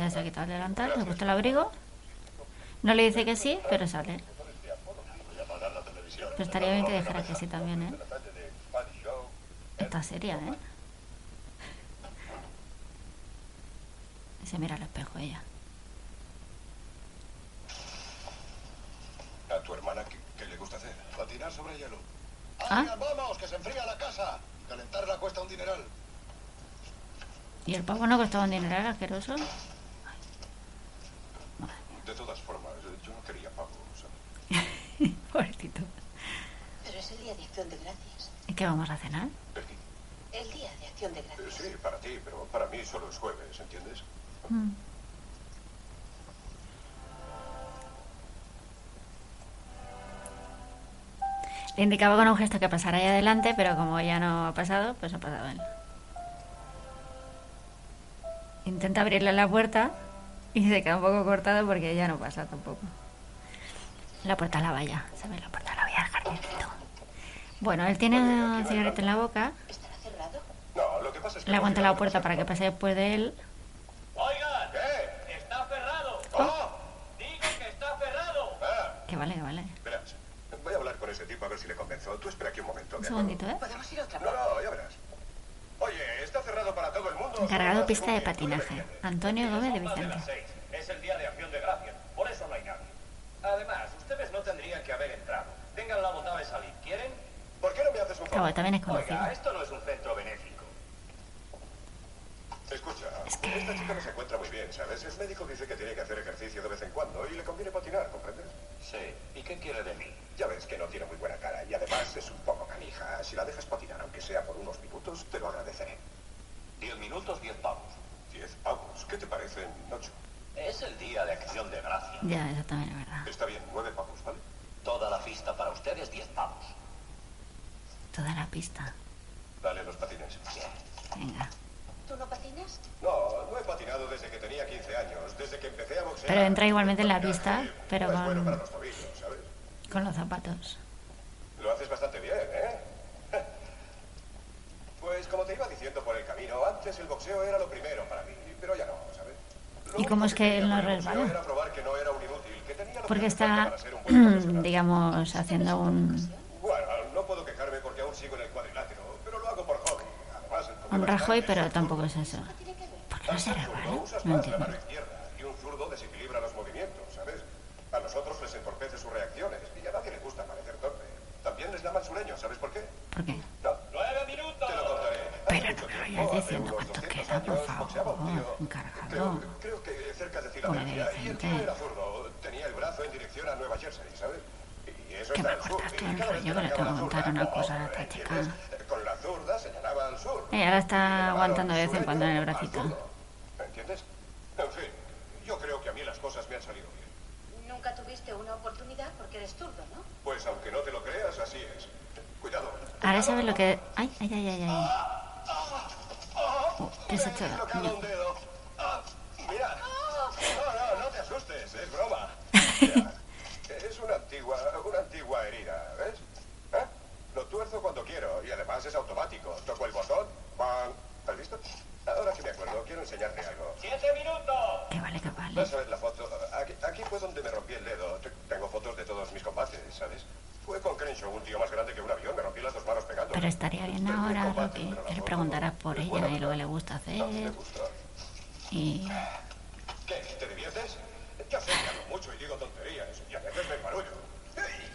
Ya se ha quitado el delantal, se ha puesto el abrigo. No le dice que sí, pero sale. Pero estaría bien que dijera que sí también, ¿eh? Está seria, ¿eh? Se mira al espejo ella. ¿A tu hermana qué, qué le gusta hacer? Patinar sobre hielo. Ah. Vamos, que se enfría la casa. Calentarla cuesta un dineral. ¿Y el pavo no costaba un dineral asqueroso? De todas formas, yo no quería pavo, ¿sabes? Pobrecito. Pero es el día de acción de gracias. ¿Y qué vamos a cenar? Becky, El día de acción de eh, gracias. Sí, para ti, pero para mí solo es jueves, ¿entiendes? Mm. Le indicaba con un gesto que pasara ahí adelante, pero como ya no ha pasado, pues ha pasado él. Intenta abrirle la puerta y se queda un poco cortado porque ya no pasa tampoco. La puerta a la valla, ¿sabes? La puerta a la valla del jardincito. Bueno, él tiene una cigarreta en la boca, ¿Estará cerrado? No, lo que pasa es que... le no aguanta la puerta para que pase después de él. Oigan, ¿Qué? está cerrado. ¡Oh! Digo que está cerrado. Ah, Que vale, que vale. verás, voy a hablar con ese tipo a ver si le convenzo. Tú espera aquí un momento, Un ¿de segundito, ¿eh? ¿Podemos ir otra No, vez? no, ya verás. Oye, está cerrado para todo el mundo. Encargado pista de hace un día, ¿tú patinaje. Antonio Gómez de Vicente. Es el día de acción de gracias. Por eso no hay nadie. Además, ustedes no tendrían que haber entrado. Tengan la botada de salir. ¿Quieren? ¿Por qué no me haces un favor? también es conocido. Oiga, esto no es un centro benéfico. Escucha, Es que- esta chica no se encuentra muy bien, ¿sabes? El médico dice que tiene que hacer ejercicio de vez en cuando y le conviene patinar, ¿comprendes? Sí. ¿Y qué quiere de mí? Ya ves que no tiene muy buena cara y además es un poco canija. Si la dejas patinar, aunque sea por unos minutos, te lo agradeceré. Diez minutos, diez pavos. Diez pavos, ¿qué te parecen ocho? Es el día de acción de gracias. Ya, eso también es verdad. Está bien, nueve pavos, ¿vale? Toda la fiesta para ustedes, diez pavos. Toda la pista. Dale los patines. Venga. ¿Tú no patinas? No, no he patinado desde que tenía 15 años, desde que empecé a boxear. Pero entra igualmente en la pista, pero no es bueno para con, los tobillos, ¿sabes? con los zapatos. Lo haces bastante bien, ¿eh? Pues como te iba diciendo por el camino, antes el boxeo era lo primero para mí, pero ya no, ¿sabes? Lo ¿Y cómo es que no resbala? Era probar que no era un inútil, que tenía lo Porque está, un digamos, haciendo un, Bueno, no puedo quejarme porque aún sigo en el cuadrilátero, pero lo hago por hobby. Además, un Rajoy, pero tampoco es eso. ¿Por qué no se resbala? No entiendo. mano izquierda y un zurdo desequilibra los movimientos, ¿sabes? A los otros les entorpece sus reacciones y a nadie le gusta parecer torpe. También les llaman sureños, ¿sabes por qué? ¿Por qué? No. ¡Nueve minutos! Te lo contaré. Pero Hace no mucho me tiempo, vayas hace diciendo unos cuánto 200 queda, por años, boxeaba un favor, tío. encargado. Creo, creo que cerca de Filadelfia. Y el tío era zurdo. Tenía el brazo en dirección a Nueva Jersey, ¿sabes? Y eso Que está me Y cada vez rollo, que le la zurda, una cosa a esta chica. ¿entiendes? Con la zurda señalaba al sur. Eh, ahora está Y aguantando de vez en cuando en el bracito. ¿Entiendes? En fin, yo creo que a mí las cosas me han salido bien. Nunca tuviste una oportunidad porque eres zurdo, ¿no? Pues aunque no te lo creas, así es. Cuidado. Ahora sabes lo que... Ay, ay, ay, ay, ay. ¿Qué se ha hecho? Me he dislocado daño? un dedo. Ah, mira. No, no, no te asustes, es broma. Mira, es una antigua, una antigua herida, ¿ves? ¿Eh? Lo tuerzo cuando quiero y además es automático. Toco el botón, ¡pam! ¿Has visto? Ahora que me acuerdo, quiero enseñarte algo. ¡Siete minutos! Que vale, que vale. Vas a ver la foto. Aquí, aquí fue donde me rompí el dedo. Te- Tengo fotos de todos mis combates, ¿sabes? Fue con Crenshaw, un tío más grande que un avión. Me rompí las dos manos pegando. Pero estaría bien ahora, Rocky, que le preguntarás por ella y lo que le gusta hacer. Gusta. Y... ¿Qué? ¿Te diviertes? Ya sé que hablo mucho y digo tonterías y a veces me embarullo. ¡Ey!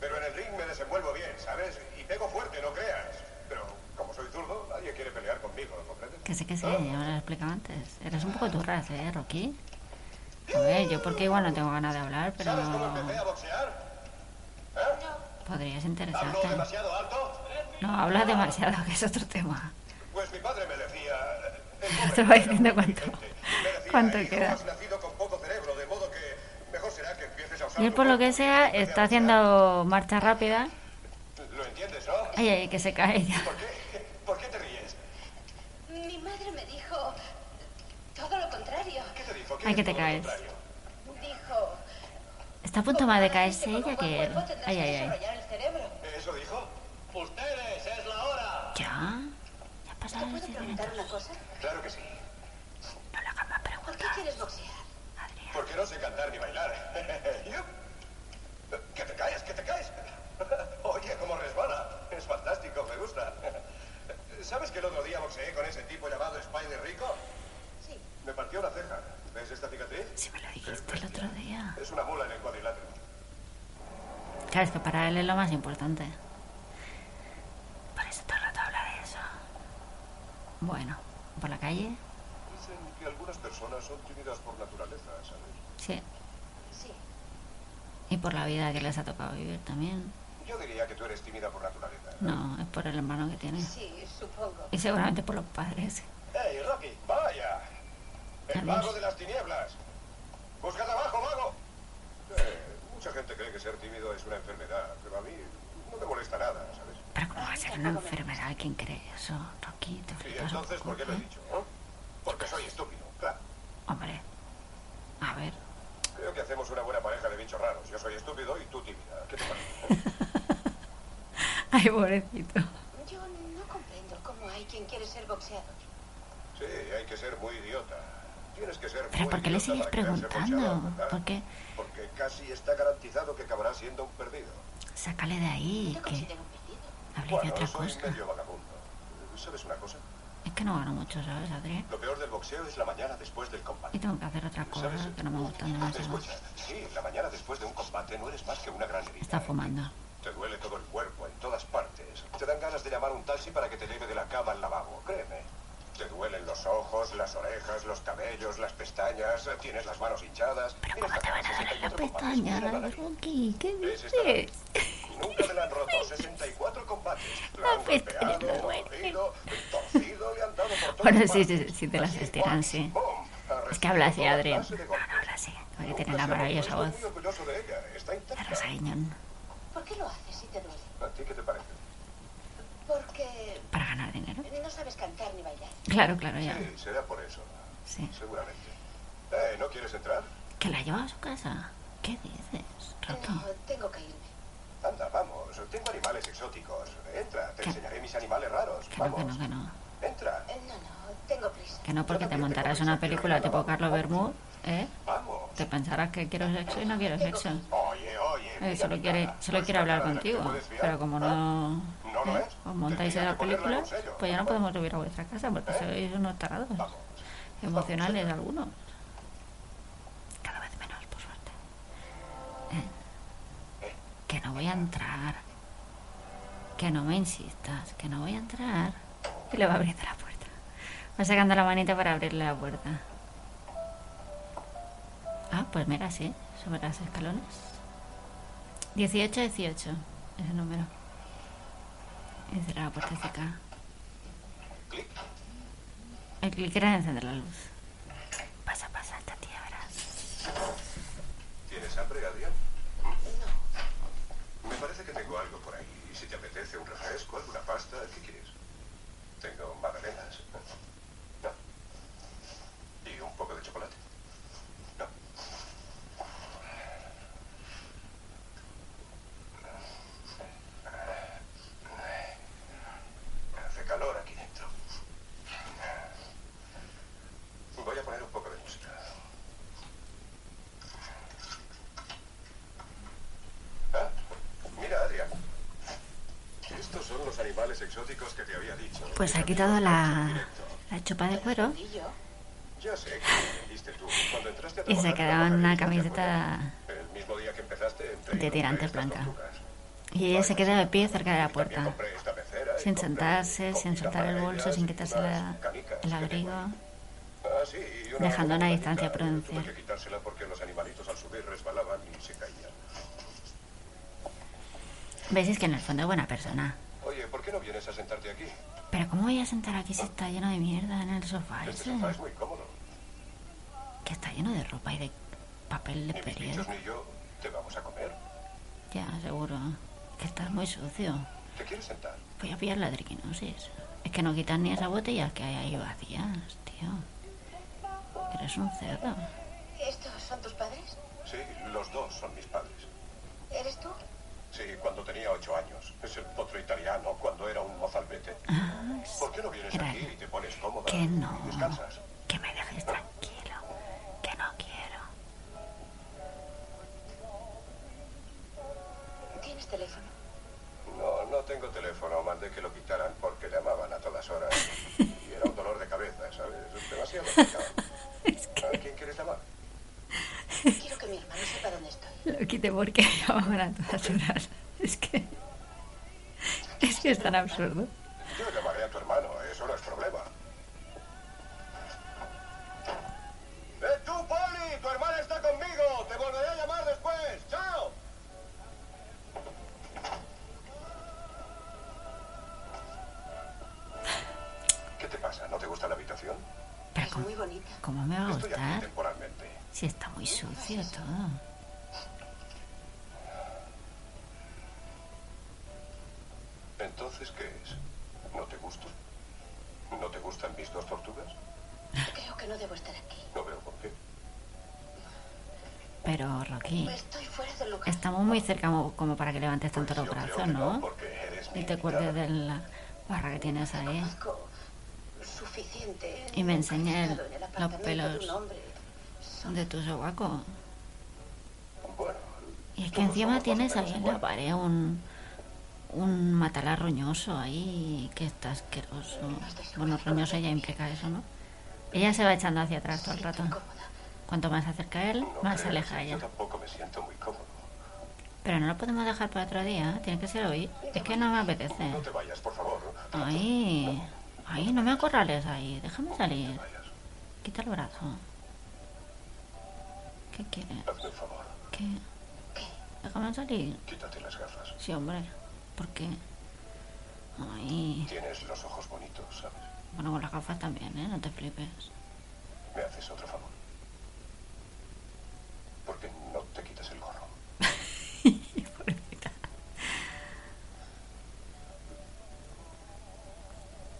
Pero en el ring me desenvuelvo bien, ¿sabes? Y pego fuerte, no creas. Pero como soy zurdo, nadie quiere pelear conmigo, ¿lo comprendes? Que sé que sé, ya me lo he explicado antes. Eres un poco turras, ¿eh, Rocky? A ver, yo porque igual no tengo ganas de hablar, pero ¿Sabes cómo empecé a boxear? ¿Eh? podrías ¿Hablo interesarte. demasiado alto? No, hablas demasiado, que es otro tema. Pues mi padre me decía... Te va era diciendo cuánto, cuánto "Hijo, queda. Y él por lo que poco". sea está haciendo marcha rápida. ¿Lo entiendes, no? Ay, ay, que se cae ya. ¿Por qué? ¿Por qué te ríes? Mi madre me dijo todo lo contrario. ¿Qué te dijo? ¿Qué Ay, que te caes. contrario? Está a punto más de caerse "Como ella que él. Ay, ay, ay. ¿Eso dijo? ¡Ustedes, es la hora! ¿Ya? ¿Ya ha ¿Te pasado puedo 10 preguntar minutos? una cosa? Claro que sí. No le hagas más ¿Por qué preguntas, quieres boxear? Adrián. Porque no sé cantar ni bailar. Yup. que te caes, que te caes. Oye, cómo resbala. Es fantástico, me gusta. ¿Sabes que el otro día boxeé con ese tipo llamado Spider Rico? Sí. Me partió la ceja. ¿Ves esta cicatriz? Si me lo dijiste el otro día. Es una mula en el cuadrilátero. Claro, es que para él es lo más importante. Por eso todo el rato habla de eso. Bueno, por la calle, Dicen que algunas personas son tímidas por naturaleza, ¿sabes? sí. Sí. Y por la vida que les ha tocado vivir también. Yo diría que tú eres tímida por naturaleza. No, es por el hermano que tiene. Sí, supongo. Y seguramente por los padres. ¡Hey, Rocky! ¡Vaya! ¡El mago de las tinieblas! ¡Buscad abajo, mago! Eh, mucha gente cree que ser tímido es una enfermedad, pero a mí no me molesta nada, ¿sabes? Pero ¿cómo va a ser una enfermedad? ¿Quién cree eso? Rocky, te un entonces, ¿por qué lo he ¿eh? dicho? no? Porque soy estúpido, claro. Hombre. A ver. Creo que hacemos una buena pareja de bichos raros. Yo soy estúpido y tú tímida. ¿Qué te parece? Ay, pobrecito. Yo no comprendo cómo hay quien quiere ser boxeador. Sí, hay que ser muy idiota. Tienes que ser Pero muy ¿por qué le sigues preguntando? ¿Por qué? Porque casi está garantizado que acabará siendo un perdido. Sácale de ahí, No que hable de Bueno, otra soy cosa. medio vagabundo. ¿Sabes una cosa? Es que no gano mucho, ¿sabes, Adri? Lo peor del boxeo es la mañana después del combate. Y tengo que hacer otra cosa ¿Sabes? que no me gusta demasiado. Escucha, sí, la mañana después de un combate no eres más que una gran herida. Está fumando. Te duele todo el cuerpo, en todas partes. Te dan ganas de llamar un taxi para que te lleve de la cama al lavabo, créeme. Te duelen los ojos, las orejas, los cabellos, las pestañas, tienes las manos hinchadas. Pero ¿cómo te van a doler las 64 combates, pestañas. Rocky? ¿Qué ¿Ves esta dices? Nunca me la han roto, 64 combates. La Las han pestañas golpeado, no duelen. mordido, torcido, le han dado por todas Bueno, sí, sí, sí te las estiran, sí. Es que habla así, recibido Adri. toda No, clase de no golpes. habla así. Porque Nunca tiene la maravillosa voz. De. Rosa Guiñón. ¿Por qué lo haces si te duele? ¿A ti qué te parece? Porque para ganar dinero. no sabes cantar ni bailar. Claro, claro, ya. Sí, será por eso. Sí. Seguramente. Eh, ¿no quieres entrar? ¿Que la lleva a su casa? ¿Qué dices, Rocky? No, tengo que irme. Anda, vamos. Tengo animales exóticos. Entra, te ¿Qué? enseñaré mis animales raros. Que no, Vamos. que no, que no. Entra. Eh, No, no, tengo prisa. Que no porque te montarás una película tipo Carlos Bermúdez, ¿eh? Te pensarás que quiero sexo y no quiero sexo. Oye, oye. Eh, solo quiere, solo ¿No quiere hablar la contigo. Pero como no, ¿No lo ¿eh? es? os montáis en algún sello. pues ya no podemos subir a vuestra casa porque sois unos tarados. Emocionales algunos. Cada vez menos, por suerte. Eh, Que no voy a entrar. Que no me insistas, que no voy a entrar. Y le va abriendo la puerta. Va sacando la manita para abrirle la puerta. Ah, pues mira, sí, sobre las escalones. 18-18, ese número. Y cierra la puertecica. Clic. El clic era encender la luz. Pasa, pasa, esta tía, verás. ¿Tienes hambre, Adrián? Me parece que tengo algo por ahí. Y si te apetece un refresco, alguna pasta, ¿qué quieres? Tengo magdalenas. No. ¿Y un poco de chocolate? No. Hace calor aquí dentro. Voy a poner un poco de música. Ah, mira, Adrián. Estos son los animales exóticos que te Pues ha quitado la, la chupa de cuero ¿Y se trabajar quedaba en una Margarita, ¿te camiseta de tirantes blanca. Y ella se queda de pie cerca de la puerta, sin sentarse, sin soltar el bolso, sin quitarse la- el abrigo. dejando una distancia prudencial. se. ¿Ves? Es que en el fondo es buena persona. Oye, ¿por qué no vienes a sentarte aquí? Pero ¿cómo voy a sentar aquí si está lleno de mierda en el sofá Este ese? sofá es muy cómodo. Que está lleno de ropa y de papel de Ni mis bichos periódico. ni yo te vamos a comer. Ya, seguro. Que estás muy sucio. ¿Te quieres sentar? Voy a pillar la triquinosis. Es que no quitan ni esas botellas que hay ahí vacías, tío. Eres un cerdo. ¿Estos son tus padres? Sí, los dos son mis padres. ¿Eres tú? Sí, cuando tenía ocho años. Es el potro italiano cuando era un mozalbete. Ah, ¿Por qué no vienes Era- aquí y te pones cómoda Que no. y descansas? Que me dejes tranquilo. Que no quiero. ¿Tienes teléfono? No, no tengo teléfono. Mandé que lo quitaran porque llamaban a todas horas. Y era un dolor de cabeza, ¿sabes? Demasiado complicado. Es ¿A quién quieres llamar? Quiero que mi hermano sepa dónde estoy. Lo quité porque llamaban a todas horas. Es que. Es que es tan absurdo. Yo llamaré a tu hermano, eso no es problema. ¡Eh, tú, Poli! ¡Tu hermana está conmigo! ¡Te volveré a llamar después! ¡Chao! ¿Qué te pasa? ¿No te gusta la habitación? Pero Es ¿cómo, muy bonita. cómo me va a Estoy aquí gustar? temporalmente. Si está muy sucio todo. Entonces, ¿qué es? ¿No te gusto? ¿No te gustan mis dos tortugas? Creo que no debo estar aquí. No veo por qué. Pero, Rocky, Estoy fuera del lugar. estamos muy cerca mo- como para que levantes tanto creo que corazón, ¿no? Y te acuerdes de la barra que tienes ahí. Suficiente. Y me enseñé en el los pelos. de hombre. De tu sobaco. Bueno, Y es que encima tienes ahí en la pared un. Un matalar roñoso ahí que está asqueroso. Bueno, roñoso ya implica eso, ¿no? Ella se va echando hacia atrás todo el rato. Cuanto más se acerca él, más se aleja ella. tampoco me siento muy cómodo. Pero no lo podemos dejar para otro día, tiene que ser hoy. Es que no me apetece. No te vayas, por favor. Ahí. Ahí, no me acorrales ahí. Déjame salir. Quita el brazo. ¿Qué quieres? ¿Qué? Déjame salir. Quítate las gafas. Sí, hombre porque... Ay. Tienes los ojos bonitos, ¿sabes? Bueno, con las gafas también, ¿eh? No te flipes. ¿Me haces otro favor? Porque no te quitas el gorro.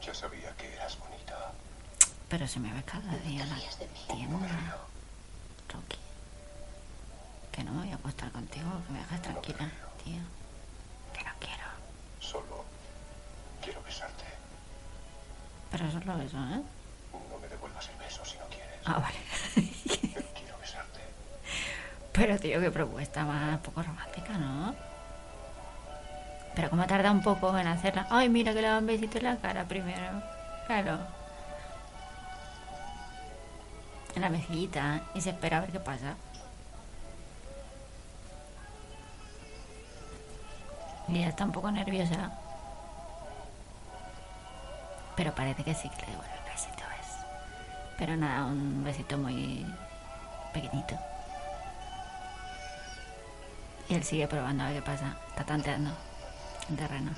Yo sabía que eras bonita. Pero se me ve cada día la tienda. Rocky. Que no me voy a apostar contigo, que me dejas tranquila, no tía. Solo quiero besarte. Pero solo eso, ¿eh? No me devuelvas el beso si no quieres. Ah, vale. Pero quiero besarte. Pero, tío, qué propuesta más poco romántica, ¿no? Pero como tarda un poco en hacerla. Ay, mira que le da un besito en la cara primero. Claro. En la mejillita. Y se espera a ver qué pasa. Ella está un poco nerviosa. Pero parece que sí que le devuelve el besito, ¿ves? Pero nada, un besito muy pequeñito. Y él sigue probando a ver qué pasa. Está tanteando el terreno.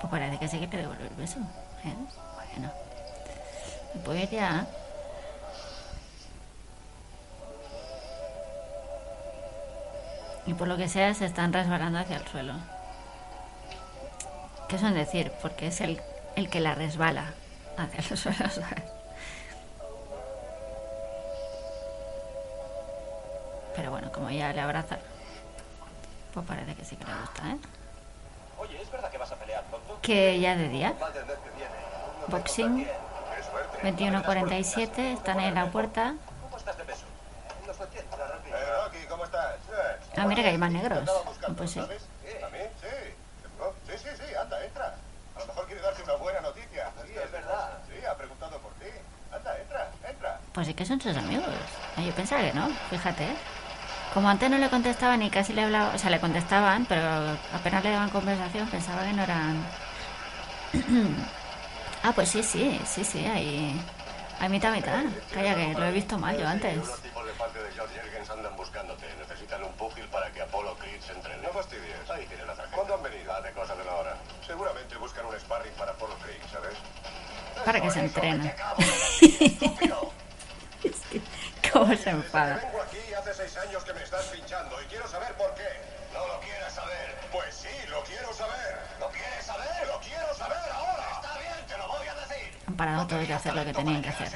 Pues parece que sí que le devuelve el beso. ¿eh? Bueno. Pues ya. Y por lo que sea se están resbalando hacia el suelo. ¿Qué son decir? Porque es el, el que la resbala hacia el suelo, ¿sabes? Pero bueno, como ella le abraza, pues parece que sí que le gusta, ¿eh? Oye, ¿es verdad que vas a pelear pronto? Que ya de día, boxing, Qué suerte. 21.47, están en la puerta. ¿Cómo estás de peso? Unos 80, Rocky. Eh, Rocky, ¿cómo estás? Eh, Ah, mira que hay más negros. Pues sí. ¿sabes? ¿A mí? Sí. Sí, sí, sí, anda, entra. A lo mejor quiere darte una buena noticia. Sí, es verdad. Sí, ha preguntado por ti. Anda, entra, entra. Pues sí que son sus amigos. Ah, Yo pensaba que no, fíjate. ¿eh? Como antes no le contestaban y casi le hablaba, o sea, le contestaban, pero apenas le daban conversación, pensaba que no eran... ah, pues sí, sí, sí, sí, hay, hay mitad, mitad. Calla, que lo he visto mal yo antes. Unos tipos de parte de George Jergens andan buscándote. Necesitan un púgil para que Apollo Creed se entrene. No fastidies. Ahí tiene la tarjeta. ¿Cuándo han venido? Hace cosa de una hora. Seguramente buscan un sparring para Polo Creek, ¿sabes? Para que se Eso, entrene. vete a cabo, estúpido. Es que, ¿Cómo se enfada? vengo aquí hace seis años que me estás pinchando y quiero saber por qué. No lo quieres saber. Pues sí, lo quiero saber. ¿Lo quieres saber? Lo quiero saber ahora. Está bien, te lo voy a decir. Han parado No todos de hacer lo que tenían que hacer.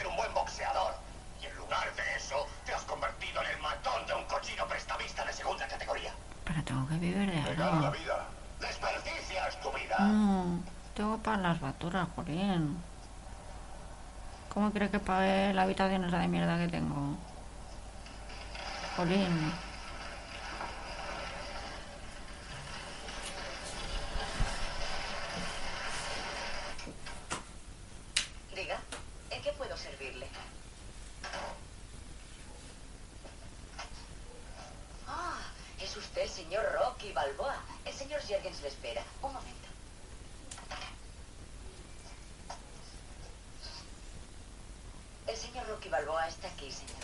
Tengo que vivir de gano la algo. vida. Desperdicias tu vida. No, tengo para las baturas, Jolín. ¿Cómo crees que pague la habitación esa de mierda que tengo? Jolín. Diga, ¿en qué puedo servirle? Ah, es usted el señor Rocky Balboa. El Jergens le espera. Un momento. El señor Rocky Balboa está aquí, señor.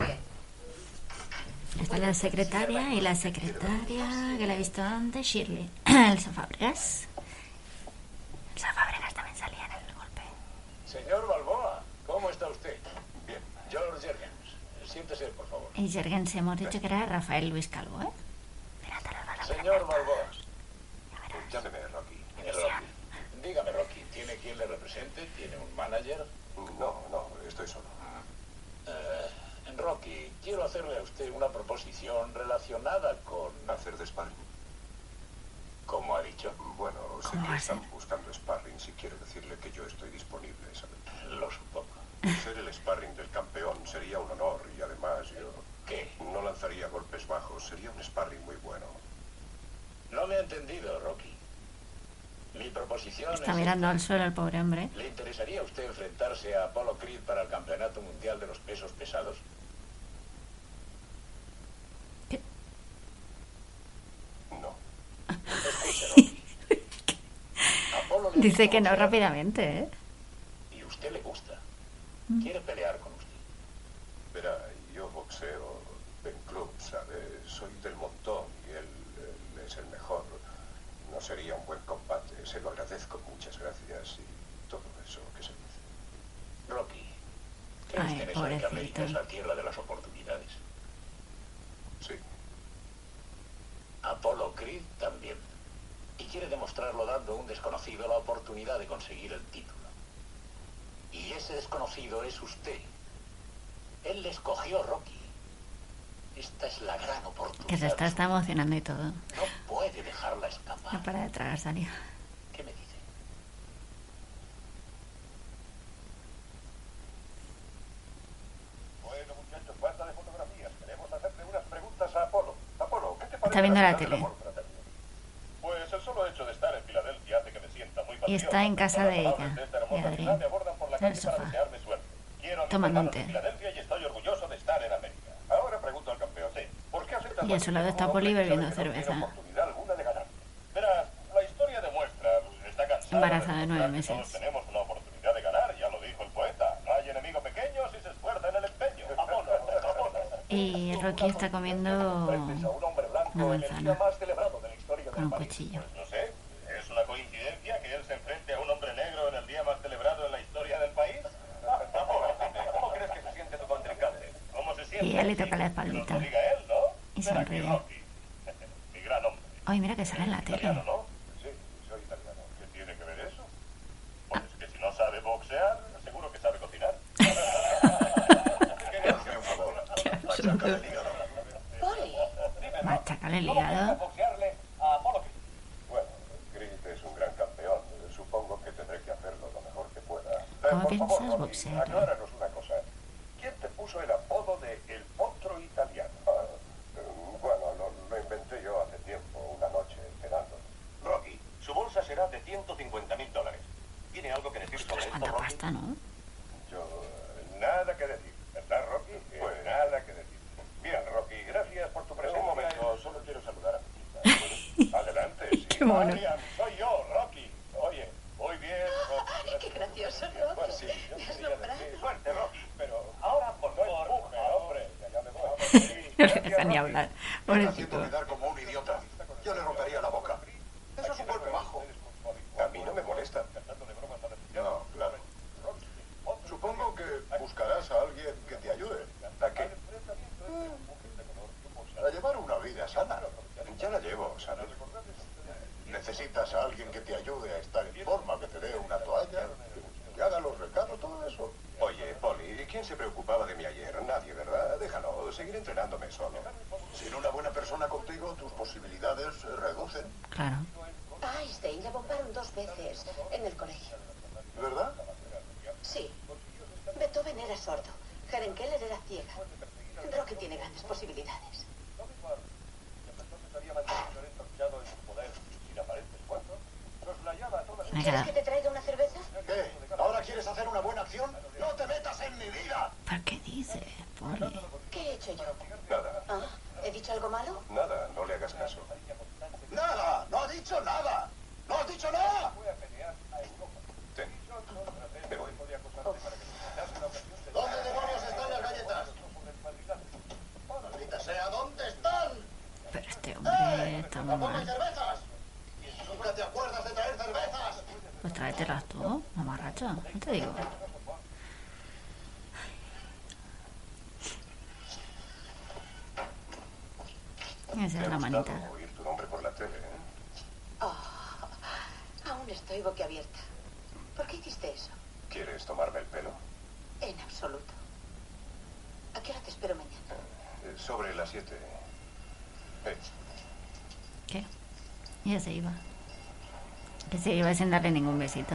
Bien. Está la secretaria y la secretaria que la he visto antes, Shirley. Elsa Fábregas. Elsa Fábregas también salía en el golpe. Señor Balboa, ¿cómo está usted? Bien. George Jergens, siéntese, por favor. Y Jergens hemos dicho que era Rafael Luis Calvo, ¿eh? Mira, te los van a poner Señor todos. Balboa, Llámeme Rocky. Rocky. Dígame, Rocky, ¿tiene quien le represente? ¿Tiene un manager? No, no, estoy solo. Eh, Rocky, quiero hacerle a usted una proposición relacionada con... Hacer de sparring. ¿Cómo ha dicho? Bueno, sé ¿Cómo que están buscando sparring si quiero decirle que yo estoy disponible, ¿sabes? Lo supongo. Ser el sparring del campeón sería un honor y además yo ¿Qué? no lanzaría golpes bajos. Sería un sparring muy bueno. No me ha entendido, Rocky. Mi proposición Está es... mirando al suelo el pobre hombre. ¿Le interesaría a usted enfrentarse a Apollo Creed para el Campeonato Mundial de los Pesos Pesados? No. Apolo Dice que no rápidamente, ¿eh? Y usted le gusta. Quiere pelear con usted. Verá, yo boxeo en club, ¿sabes? Soy del montón y él, él es el mejor. No sería un buen. Se lo agradezco. Muchas gracias y todo eso que se dice. Rocky, ¿cree Ay, usted en eso de que. América es la tierra de las oportunidades? Sí. Apollo Creed también. Y quiere demostrarlo dando a un desconocido la oportunidad de conseguir el título. Y ese desconocido es usted. Él le escogió Rocky. Esta es la gran oportunidad. Que se está, está emocionando y todo. No puede dejarla escapar. No para de tragar saliva. ¿Qué me dice? Bueno, muchachos, basta de fotografías. Queremos hacerle unas preguntas a Apolo. Apolo, ¿qué te parece? Está viendo la tele. amor fraterno? Pues el solo hecho de estar en Filadelfia hace que me sienta muy Y está en casa de ella, de en el sofá. Tomando un y estoy orgulloso de estar en América. Ahora pregunto al campeón. Sí, ¿por qué aceptas Y a su lado está bebiendo cerveza. Embarazada de nueve meses. Y Rocky está comiendo una manzana con un cuchillo. Pues no sé, ¿es una coincidencia que él se enfrente a un hombre negro en el día más celebrado en la historia del país? ¿cómo crees que se siente tu contrincante? ¿Cómo se siente? Y ella le toca la espaldita. él. Y sonríe. Mi gran hombre. Ay, mira que sale en la tele. ¿no? Sí, soy italiano. ¿Qué tiene que ver eso? Pues que si no sabe boxear, seguro que sabe cocinar. Hazme un favor. Qué absurdo. Poli, Machácale el hígado. boxearle a Apolo Creed? Bueno, Creed es un gran campeón. Supongo que tendré que hacerlo lo mejor que pueda. Eh, ¿Cómo por piensas favor, Rocky, boxearle? Acláranos una cosa. ¿Quién te puso el apodo de El Potro Italiano? Ah, eh, bueno, lo, lo inventé yo hace tiempo, una noche, cenando. Rocky, su bolsa será de 150 mil dólares. ¿Tiene algo que decir sobre esto, Cuánta Rocky? pasta, ¿no? Yo, eh, nada que decir, ¿verdad, Rocky? Pues nada que decir. Bien, Rocky, gracias por tu presencia. Un momento, solo quiero saludar a mi hija. Adelante, sí. Qué mono. Adrian, soy yo, Rocky. Oye, muy bien, Rocky. qué gracioso, Pues Rocky. sí, yo Me has quería nombrado. decir, Suerte, Rocky, pero ahora por favor. No empuje, hombre, que ya me voy. No le deja ni hablar. Está Pobrecito. haciendo quedar como un idiota. Yo le rompería la boca. Eso es un golpe bajo. A mí no me molesta. No, claro. Supongo que buscarás a alguien que te ayude. ¿A qué? A llevar una vida sana. Ya la llevo, ¿sabes? Necesitas a alguien que te ayude a estar en forma, que te dé una toalla, que haga los recados, todo eso. Oye, Polly, ¿quién se preocupaba de mí ayer? Nadie, ¿verdad? Déjalo, seguiré Sin una buena persona contigo, tus posibilidades se reducen, Claro. A Einstein le bombaron dos veces en el colegio. ¿verdad? Sí. Beethoven era sordo. Helen Keller era ciega. Rocky tiene grandes posibilidades. Me ¿Quieres queda. que te traiga una cerveza? ¿Qué? ¿Ahora quieres hacer una buena acción? ¡No te metas en mi vida! ¿Por qué dice? ¿Qué he hecho yo? Nada, ¿Ah? ¿He dicho algo malo? nada, no le hagas caso. ¡Nada! ¡No ha dicho nada! ¡No has dicho nada! Ten. Me voy. ¿Dónde demonios están las galletas? Maldita sea, ¿dónde están? Pero este hombre está muy ¡Tampoco hay mal. cervezas! ¿Nunca te acuerdas de traer cervezas? Pues tráetelas tú, mamarracho. No te digo. Esa es la manita. oír tu nombre por la tele, ¿eh? Oh, aún estoy boquiabierta. ¿Por qué hiciste eso? ¿Quieres tomarme el pelo? En absoluto. ¿A qué hora te espero mañana? Eh, Sobre las siete. Eh, ¿Qué? Ya se iba. Que se iba sin darle ningún besito.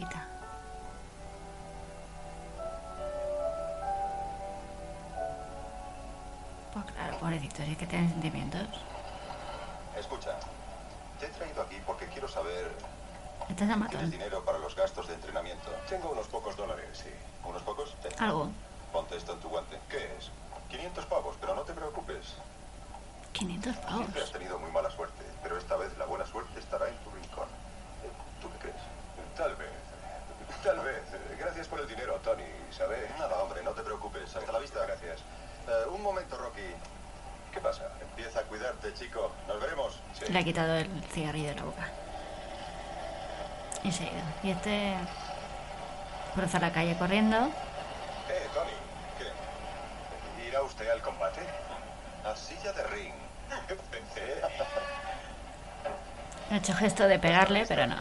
Rosita. Pues claro, pobrecito, es que tiene sentimientos. Escucha, te he traído aquí porque quiero saber... Es el ¿Tienes dinero para los gastos de entrenamiento? Tengo unos pocos dólares, sí. ¿Unos pocos? Ten. Algo. Ponte esto en tu guante. ¿Qué es? 500 pavos, pero no te preocupes. 500 pavos. Siempre has tenido muy mala suerte, pero esta vez la buena suerte estará en tu rincón. ¿Tú qué crees? Tal vez. Tal vez. Gracias por el dinero, Tony, ¿sabes? Nada, hombre, no te preocupes. Hasta la vista. Gracias. Eh, un momento, Rocky. chico. Nos veremos. Sí. Le ha quitado el cigarrillo de la boca. Y se ha ido. Y este cruza la calle corriendo. Eh, Tony. ¿Qué? ¿Irá usted al combate? A silla de ring. Eh, Ha hecho gesto de pegarle, pero no.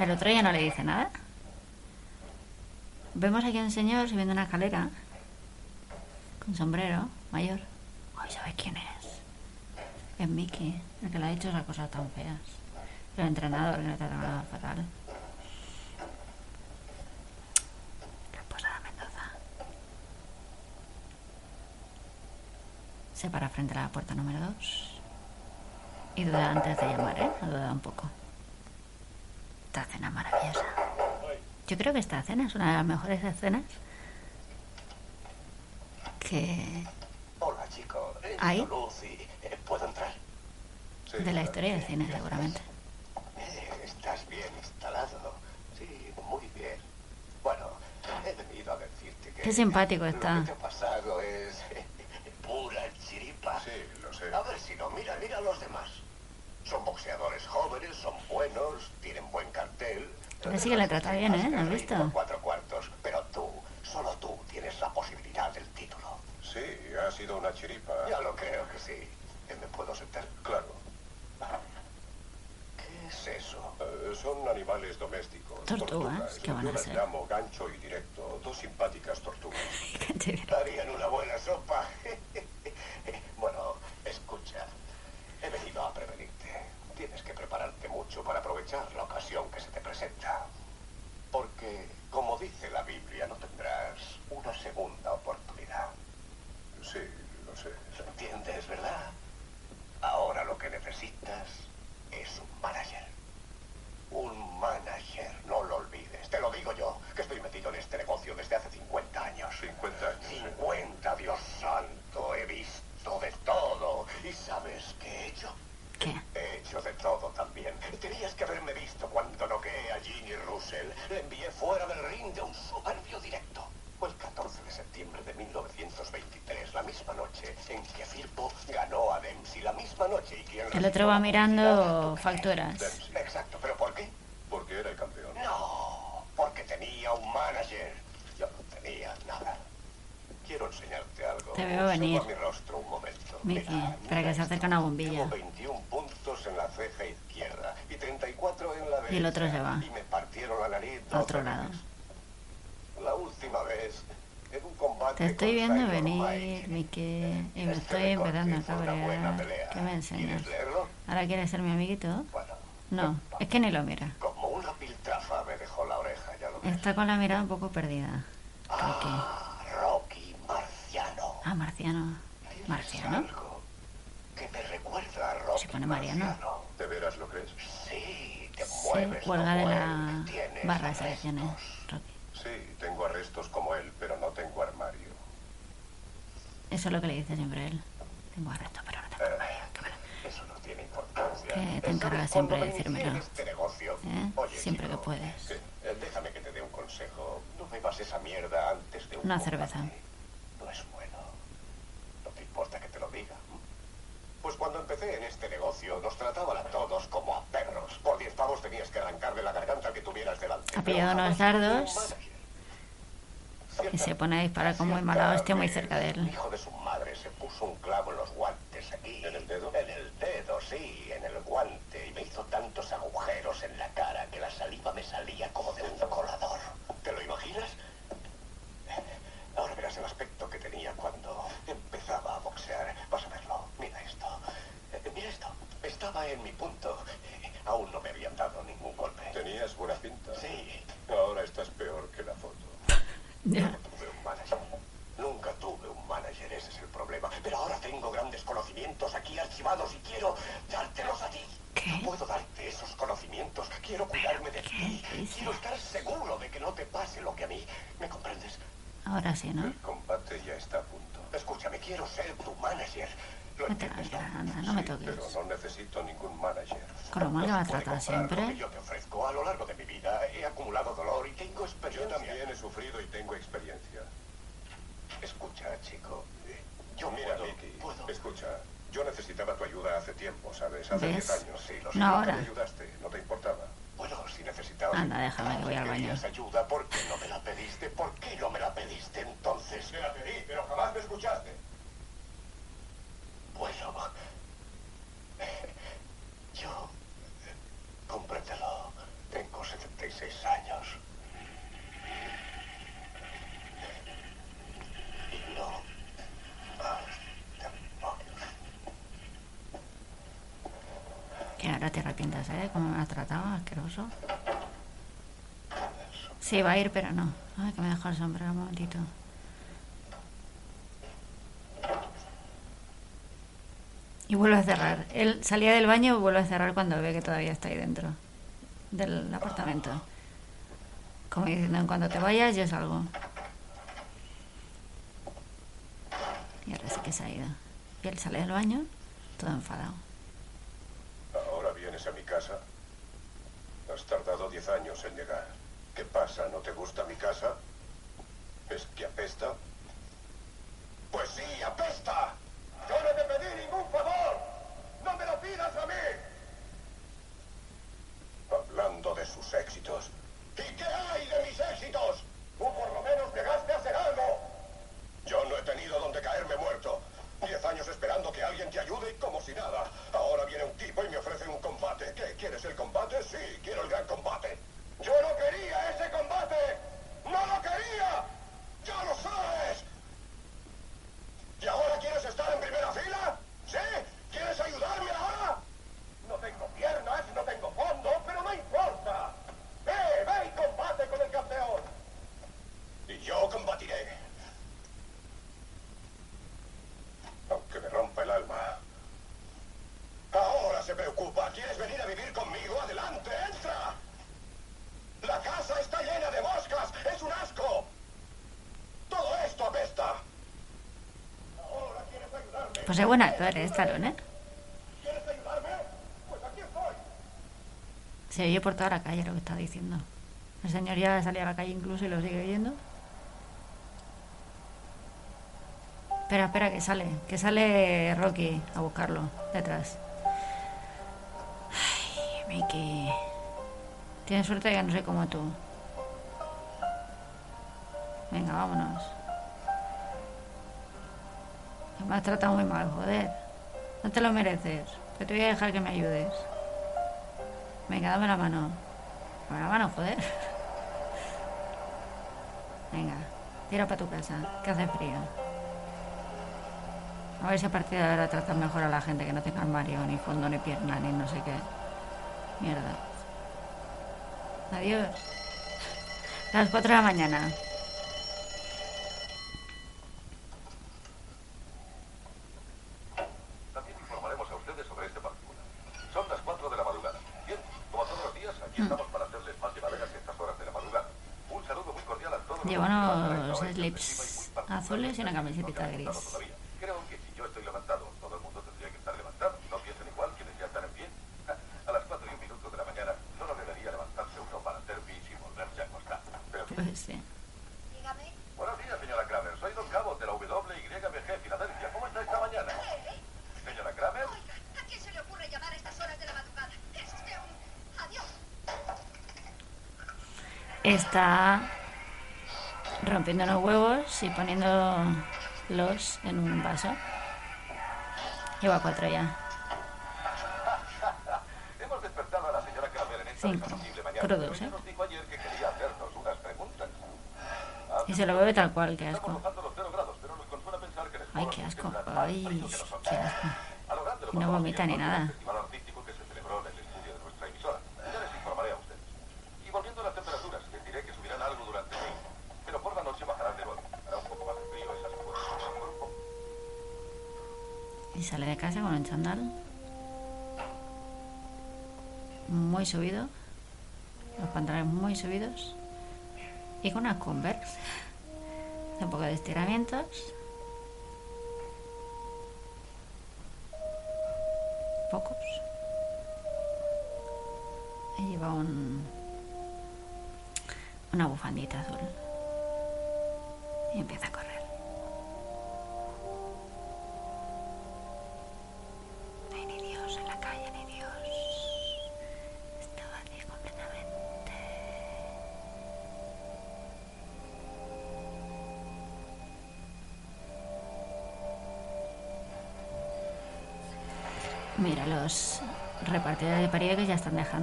El otro ya no le dice nada. Vemos aquí a un señor subiendo una escalera. Con sombrero, mayor. Ay, ¿sabes quién es? Es Mickey, el que le ha dicho esas cosas tan feas. El entrenador que le trata nada fatal. Raposada Mendoza. Se para frente a la puerta número 2. Y duda antes de llamar, ¿eh? Ha dudado un poco. Esta cena maravillosa. Yo creo que esta cena es una de las mejores escenas que Hola, chico. Eh, ¿Ahí? Lucy, eh, ¿puedo entrar? de la historia del cine, seguramente. Eh, estás bien instalado. Sí, muy bien. Bueno, he venido a decirte que... Qué simpático Lo está. que te ha pasado es pura chiripa. Sí, lo sé. A ver si no, mira, mira a los demás. Son boxeadores jóvenes, son buenos, tienen buen cartel. Pero sí que le trata bien, ¿eh? ¿Has visto? Cuatro cuartos, pero tú, solo tú tienes la posibilidad del título. Sí, ha sido una chiripa. Ya lo creo que sí. Eh, ¿Me puedo sentar? Claro. ¿Qué es eso? Eh, son animales domésticos. Tortugas, ¿qué van Yo a las ser? llamo gancho y directo. Dos simpáticas tortugas. Harían una buena sopa. bueno, escucha. He venido a prevenirte. Tienes que prepararte mucho para aprovechar la ocasión que se te presenta. Porque, como dice la Biblia, no tendrás una segunda oportunidad. Sí, lo sé. ¿Entiendes, verdad? Ahora lo que necesitas es un manager. Un manager, no lo olvides. Te lo digo yo, que estoy metido en este negocio desde hace 50 años. 50 años. 50, Dios santo, he visto de todo. ¿Y sabes qué he hecho? ¿Qué? He hecho de todo también. Tenías que haberme visto cuando noqueé a Ginny Russell. Le envié fuera del ring de un soberbio directo. Fue el 14 de septiembre de 1923, la misma noche en que Firpo ganó a Dempsey. La misma noche y quien El otro va mirando facturas. Exacto, ¿pero por qué? Porque era el campeón. No, porque tenía un manager. Yo no tenía nada. Quiero enseñarte algo. Te veo venir. Suba mi rostro un momento. Mickey, para que se acerque una bombilla. Tengo 21 puntos en la ceja izquierda y 34 en la derecha. Y el otro se va. Y me partieron la nariz A otro 12 lado. veces. La última vez, en un combate Te estoy viendo venir, Mike. Mickey, y me Este estoy empezando a cabrear. ¿Qué me enseñas? ¿Quieres leerlo? ¿Ahora quieres ser mi amiguito? No, es que ni lo mira. Como una piltrafa me dejó la oreja, ya lo ves. Está con la mirada un poco perdida. Rocky. Rocky Marciano. Ah, Marciano. ¿Marciano? Que me recuerda a Rocky Se pone Mariano. ¿De veras lo crees? Sí, te Sí, mueves. cuelga no de la barra que tiene. Rocky. Sí, tengo arrestos como él, pero no. Eso es lo que le dice siempre él. Tengo arresto, pero no tengo. Eso no tiene importancia. Que te Eh, siempre de decírmelo. este ¿Eh? oye, Siempre que puedes. eh, déjame que te dé un consejo. No bebas esa mierda antes de un Una combate. cerveza. No es bueno. No te importa que te lo diga. Pues cuando empecé en este negocio, nos trataban a todos como a perros. Por 10 pavos tenías que arrancarle la garganta al que tuvieras delante. Ha pillado Pero unos dardos. Y se pone a disparar con muy mala hostia muy cerca de El él. hijo de su madre se puso un clavo en los guantes aquí. ¿En el dedo? En el dedo, sí, en el guante. Y me hizo tantos agujeros en la cara que la saliva me salía como de un colador. ¿Te lo imaginas? Ahora verás el aspecto que tenía cuando empezaba a boxear. Vas a verlo. Mira esto. Eh, Mira esto. Estaba en mi punto. Aún no me habían dado ningún golpe. ¿Tenías buena pinta? Sí. Ahora estás peor que la foto. Nunca tuve un manager. Nunca tuve un manager, ese es el problema. Pero ahora tengo grandes conocimientos aquí archivados y quiero dártelos a ti. No puedo darte esos conocimientos. Quiero cuidarme de ti. Quiero estar seguro de que no te pase lo que a mí. ¿Me comprendes? Ahora sí, ¿no? El combate ya está a punto. Escúchame, quiero ser tu manager. Lo Vete la entiendes, anda, no me Pero toques. no necesito ningún manager. Con lo mal que me Comprar lo que siempre. yo te ofrezco a lo largo de mi vida. He acumulado dolor Yo también he sufrido y tengo experiencia. Escucha, chico. Yo Mira, puedo, Mickey, puedo. escucha. ¿sabes? Hace ¿Ves? 10 años, sí, lo sé. No ahora. me ayudaste, no te importaba. Bueno, si necesitabas... Anda, déjame que voy al baño. ayuda, ¿por qué no me la pediste? ¿Por qué no me la pediste entonces? Te la pedí, pero jamás me escuchaste. Bueno... Yo... Cómpretelo. Tengo 76 años. Y no... Ah, demonios. Que ahora te arrepientas, ¿eh? Cómo me has tratado, asqueroso. Sí, va a ir, pero no. Ay, que me dejo el sombrero un momentito. Y vuelve a cerrar. Él salía del baño y vuelve a cerrar cuando ve que todavía está ahí dentro del apartamento. Como diciendo, en cuanto te vayas, yo salgo. Y ahora sí que se ha ido. Y él sale del baño, todo enfadado. Vienes a mi casa. Has tardado 10 años en llegar. ¿Qué pasa? ¿No te gusta mi casa? ¿Es que apesta? Pues sí, apesta. Yo no te pedí ningún favor. No me lo pidas a mí. Hablando de sus éxitos. ¿Y qué hay de mis éxitos? Tú por lo menos llegaste a hacer algo. Yo no he tenido donde caerme muerto. Diez años esperando que alguien te ayude y como si nada. Ahora viene un tipo y me ofrece. ¿Quieres el combate? Sí, quiero el gran combate. Yo no quería ese combate. ¡No lo quería! ¡Ya lo sabes! ¿Y ahora quieres estar en primera fila? ¿Sí? ¿Quieres ayudarme ahora? No tengo piernas, no tengo fondo, pero no importa. ¡Ve, ve y combate con el campeón! Y yo combatiré. Aunque me rompa el alma. Ahora se preocupa. ¿Quieres venir a vivir conmigo? Adelante, entra. La casa está llena de moscas. Es un asco. Todo esto apesta. Ahora quieres ayudarme. Pues es buen actor, ¿eh? Stallone. Se oye por toda la calle lo que está diciendo. El señor ya salía a la calle incluso y lo sigue oyendo. Espera, espera, que sale. Que sale Rocky a buscarlo detrás. Ay, Mickey. Tienes suerte de que no soy como tú. Venga, vámonos. Me has tratado muy mal, joder. No te lo mereces. Que te voy a dejar que me ayudes. Venga, dame la mano. Dame la mano, joder. Venga, tira para tu casa, que hace frío. A ver si a partir de ahora tratas mejor a la gente que no tenga armario, ni fondo, ni pierna, ni no sé qué. Mierda. Adiós. Las 4 de la mañana. También informaremos a ustedes sobre este particular. Son las 4 de la madrugada. Bien, como todos los días, aquí estamos para hacerles más llevaderas estas horas de la madrugada. Un saludo muy cordial a todos. Llevo los que unos trabajan en la slips azules y una camiseta gris. Creo que si yo estoy levantado, todo el mundo tendría que estar levantado. No piensen igual quienes ya están en pie. A las 4 y un minuto de la mañana solo debería levantarse uno para hacer pis y volverse a acostar. Pero. Pues sí. Dígame. Buenos días, señora Kramer. Soy Don Cabo de la WYBG Filadelfia. ¿Cómo está esta mañana? Señora Kramer. Oiga, ¿a quién se le ocurre llamar a estas horas de la madrugada? Es usted un... Adiós. Está rompiendo los huevos y poniéndolos en un vaso. Cuatro ya. Hemos despertado a la señora Kramer en esta Cinco. Crudos, ¿eh? Y se lo bebe tal cual, qué asco. Ay, qué asco. Ay, qué asco. Y no vomita ni nada. Subido. Los pantalones muy subidos. Y con unas Converse. Un poco de estiramientos.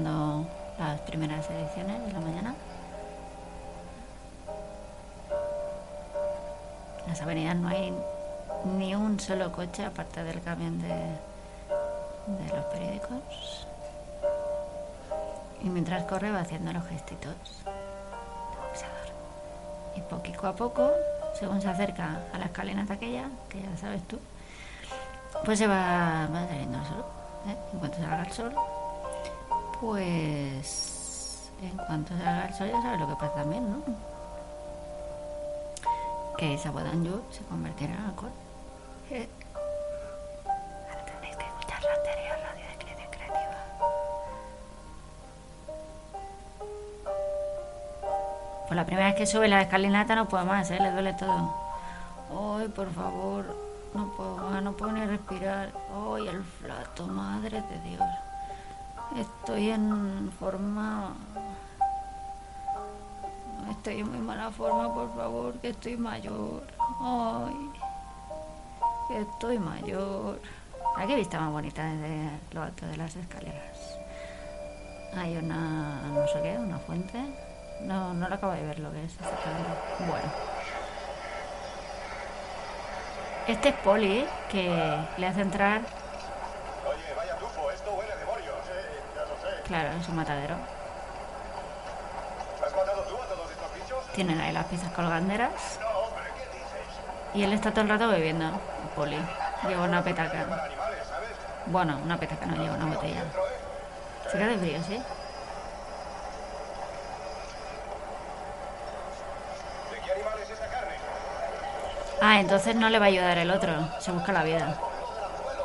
Las primeras ediciones de la mañana. En las avenidas no hay ni un solo coche aparte del camión de, de los periódicos. Y mientras corre va haciendo los gestitos. Y poquito a poco, según se acerca a la escalinata aquella, que ya sabes tú, pues se va, va saliendo el sol. ¿eh? En cuanto salga el sol, pues en cuanto salga el sol ya sabes lo que pasa también, ¿no? Que Sabodanju se convertirá en alcohol. Eh. Ahora tenéis que escuchar la anterior radio de Creación Creativa. Pues la primera vez que sube la escalinata no puedo más, ¿eh? Le duele todo. Ay, por favor, no puedo más, no puedo ni respirar. Ay, el flato, madre de Dios. Estoy en forma... Estoy en muy mala forma, por favor, que estoy mayor. Ay, que estoy mayor. Aquí vista más bonita desde lo alto de las escaleras. Hay una, no sé qué, una fuente. No, no lo acabo de ver lo que es. Bueno. Este es Poli, que le hace entrar, Oye, vaya tufo, esto huele a demonio. Sí, ya lo sé. Claro, es un matadero. ¿Has matado tú a todos estos bichos? Tienen ahí las piezas colganderas. No, hombre, ¿qué dices? Y él está todo el rato bebiendo, Poli. Lleva una petaca. Bueno, una petaca no lleva una botella. Se queda de frío, ¿sí? Ah, entonces no le va a ayudar el otro. Se busca la vida.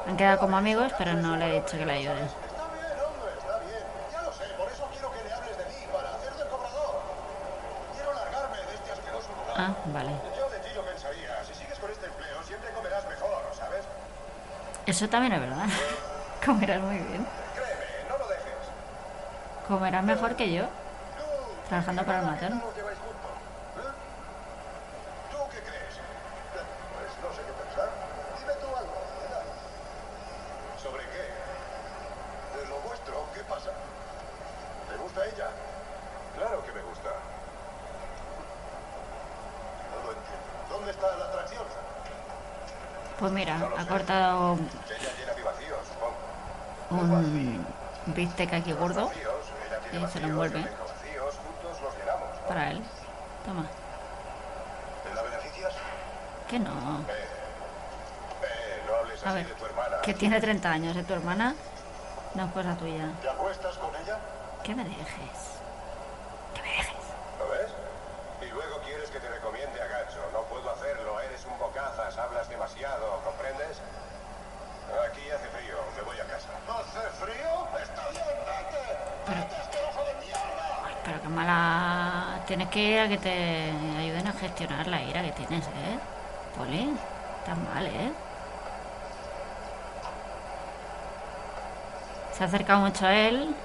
Han quedado como amigos, pero no le he dicho que le ayude. Está bien, hombre, está bien. Ya lo sé, por eso quiero que le hables de mí, para hacer del cobrador. Quiero largarme de este asqueroso lugar. Ah, vale. Yo de ti lo pensaría. Si sigues con este empleo, siempre comerás mejor, ¿sabes? Eso también es verdad. Comerás muy bien. Comerás mejor que yo. Trabajando para el matón. ¿Nos lleváis juntos? ¿Eh? ¿Tú qué crees? Pues no sé qué pensar. Dime tú algo. venga. ¿Sobre qué? De lo vuestro, ¿qué pasa? ¿Te gusta ella? Claro que me gusta. No lo entiendo. ¿Dónde está la atracción? Pues mira, ha cortado un bistec aquí gordo y se lo envuelve para él. Toma. Que no. A ver, que tiene 30 años, ¿eh? Tu hermana no es cosa tuya. ¿Te acuestas con ella? Que me dejes. Que me dejes. ¿Lo ves? Y luego quieres que te recomiende a Gacho. No puedo hacerlo, eres un bocazas, hablas demasiado, ¿comprendes? Aquí hace frío, me voy a casa. ¿Hace frío? Está bien, vete. Pero, ¡Vete, asqueroso de mierda! pero qué mala... Tienes que ir a que te ayuden a gestionar la ira que tienes, ¿eh? Poli, estás mal, ¿eh? Se ha acercado mucho a él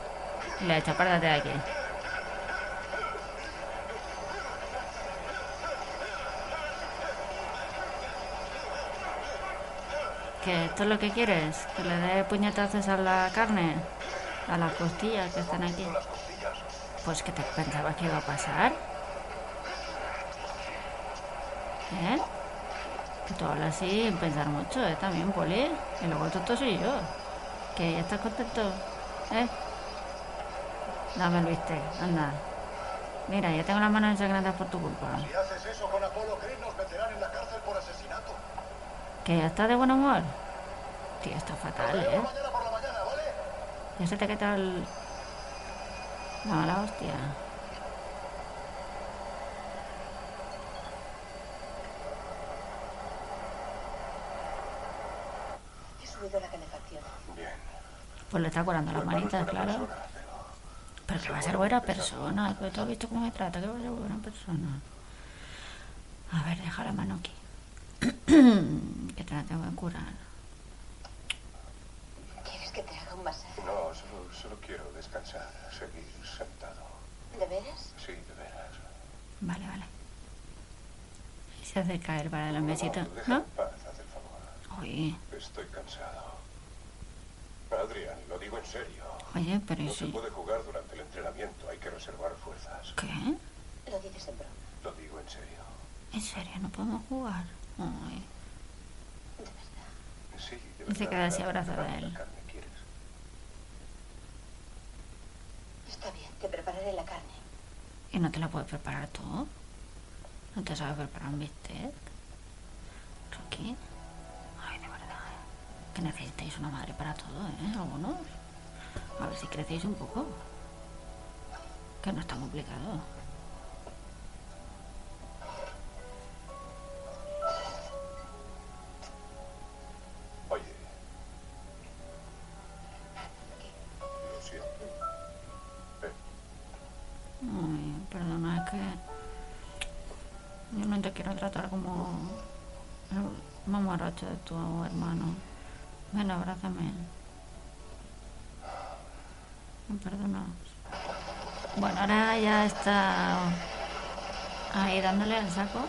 y le ha dicho, apártate de aquí. ¿Que esto es lo que quieres? ¿Que le dé puñetazos a la carne? ¿A las costillas que están aquí? Pues que te pensabas que iba a pasar. ¿Eh? Que tú hablas así en pensar mucho, ¿eh? También, Poli. Y luego tonto soy yo. ¿Que ya estás contento? ¿Eh? Dame el bistec, anda. Mira, ya tengo las manos ensangrantadas por tu culpa. Si haces eso con Apolo Creed, nos meterán en la cárcel por asesinato. ¿Que ya estás de buen humor? Tío, está fatal, ¿eh? Mañana por la mañana, ¿vale? Ya se te quita el... la mala hostia. He subido la calefacción. Bien. Pues le está curando las Tu hermano es manitas, claro. persona, pero- que va a ser buena persona. Pero tú has visto cómo me trata, que va a ser buena persona. A ver, deja la mano aquí. que te la tengo que curar. ¿Quieres que te haga un masaje? Descansar, seguir sentado. ¿De veras? Sí, de veras. Vale, vale. Y se hace caer para el mesito, Deja ¿no? paz, haz el favor. Uy, Estoy cansado. Adrián, lo digo en serio. oye, pero ¿y No se puede jugar durante el entrenamiento, hay que reservar fuerzas. ¿Qué? Lo dices en broma. Lo digo en serio. ¿En serio? ¿No podemos jugar? Ay, Sí, de Y se verdad, queda así abrazada a la él. carne, ¿quieres? Está bien, te prepararé la carne. ¿y no te la puedes preparar tú? ¿No te sabes preparar un bistec? ¿Rocky? Ay, de verdad. Que necesitáis una madre para todo, ¿eh? Algunos. A ver si crecéis un poco. Que no es tan está ahí dándole al saco.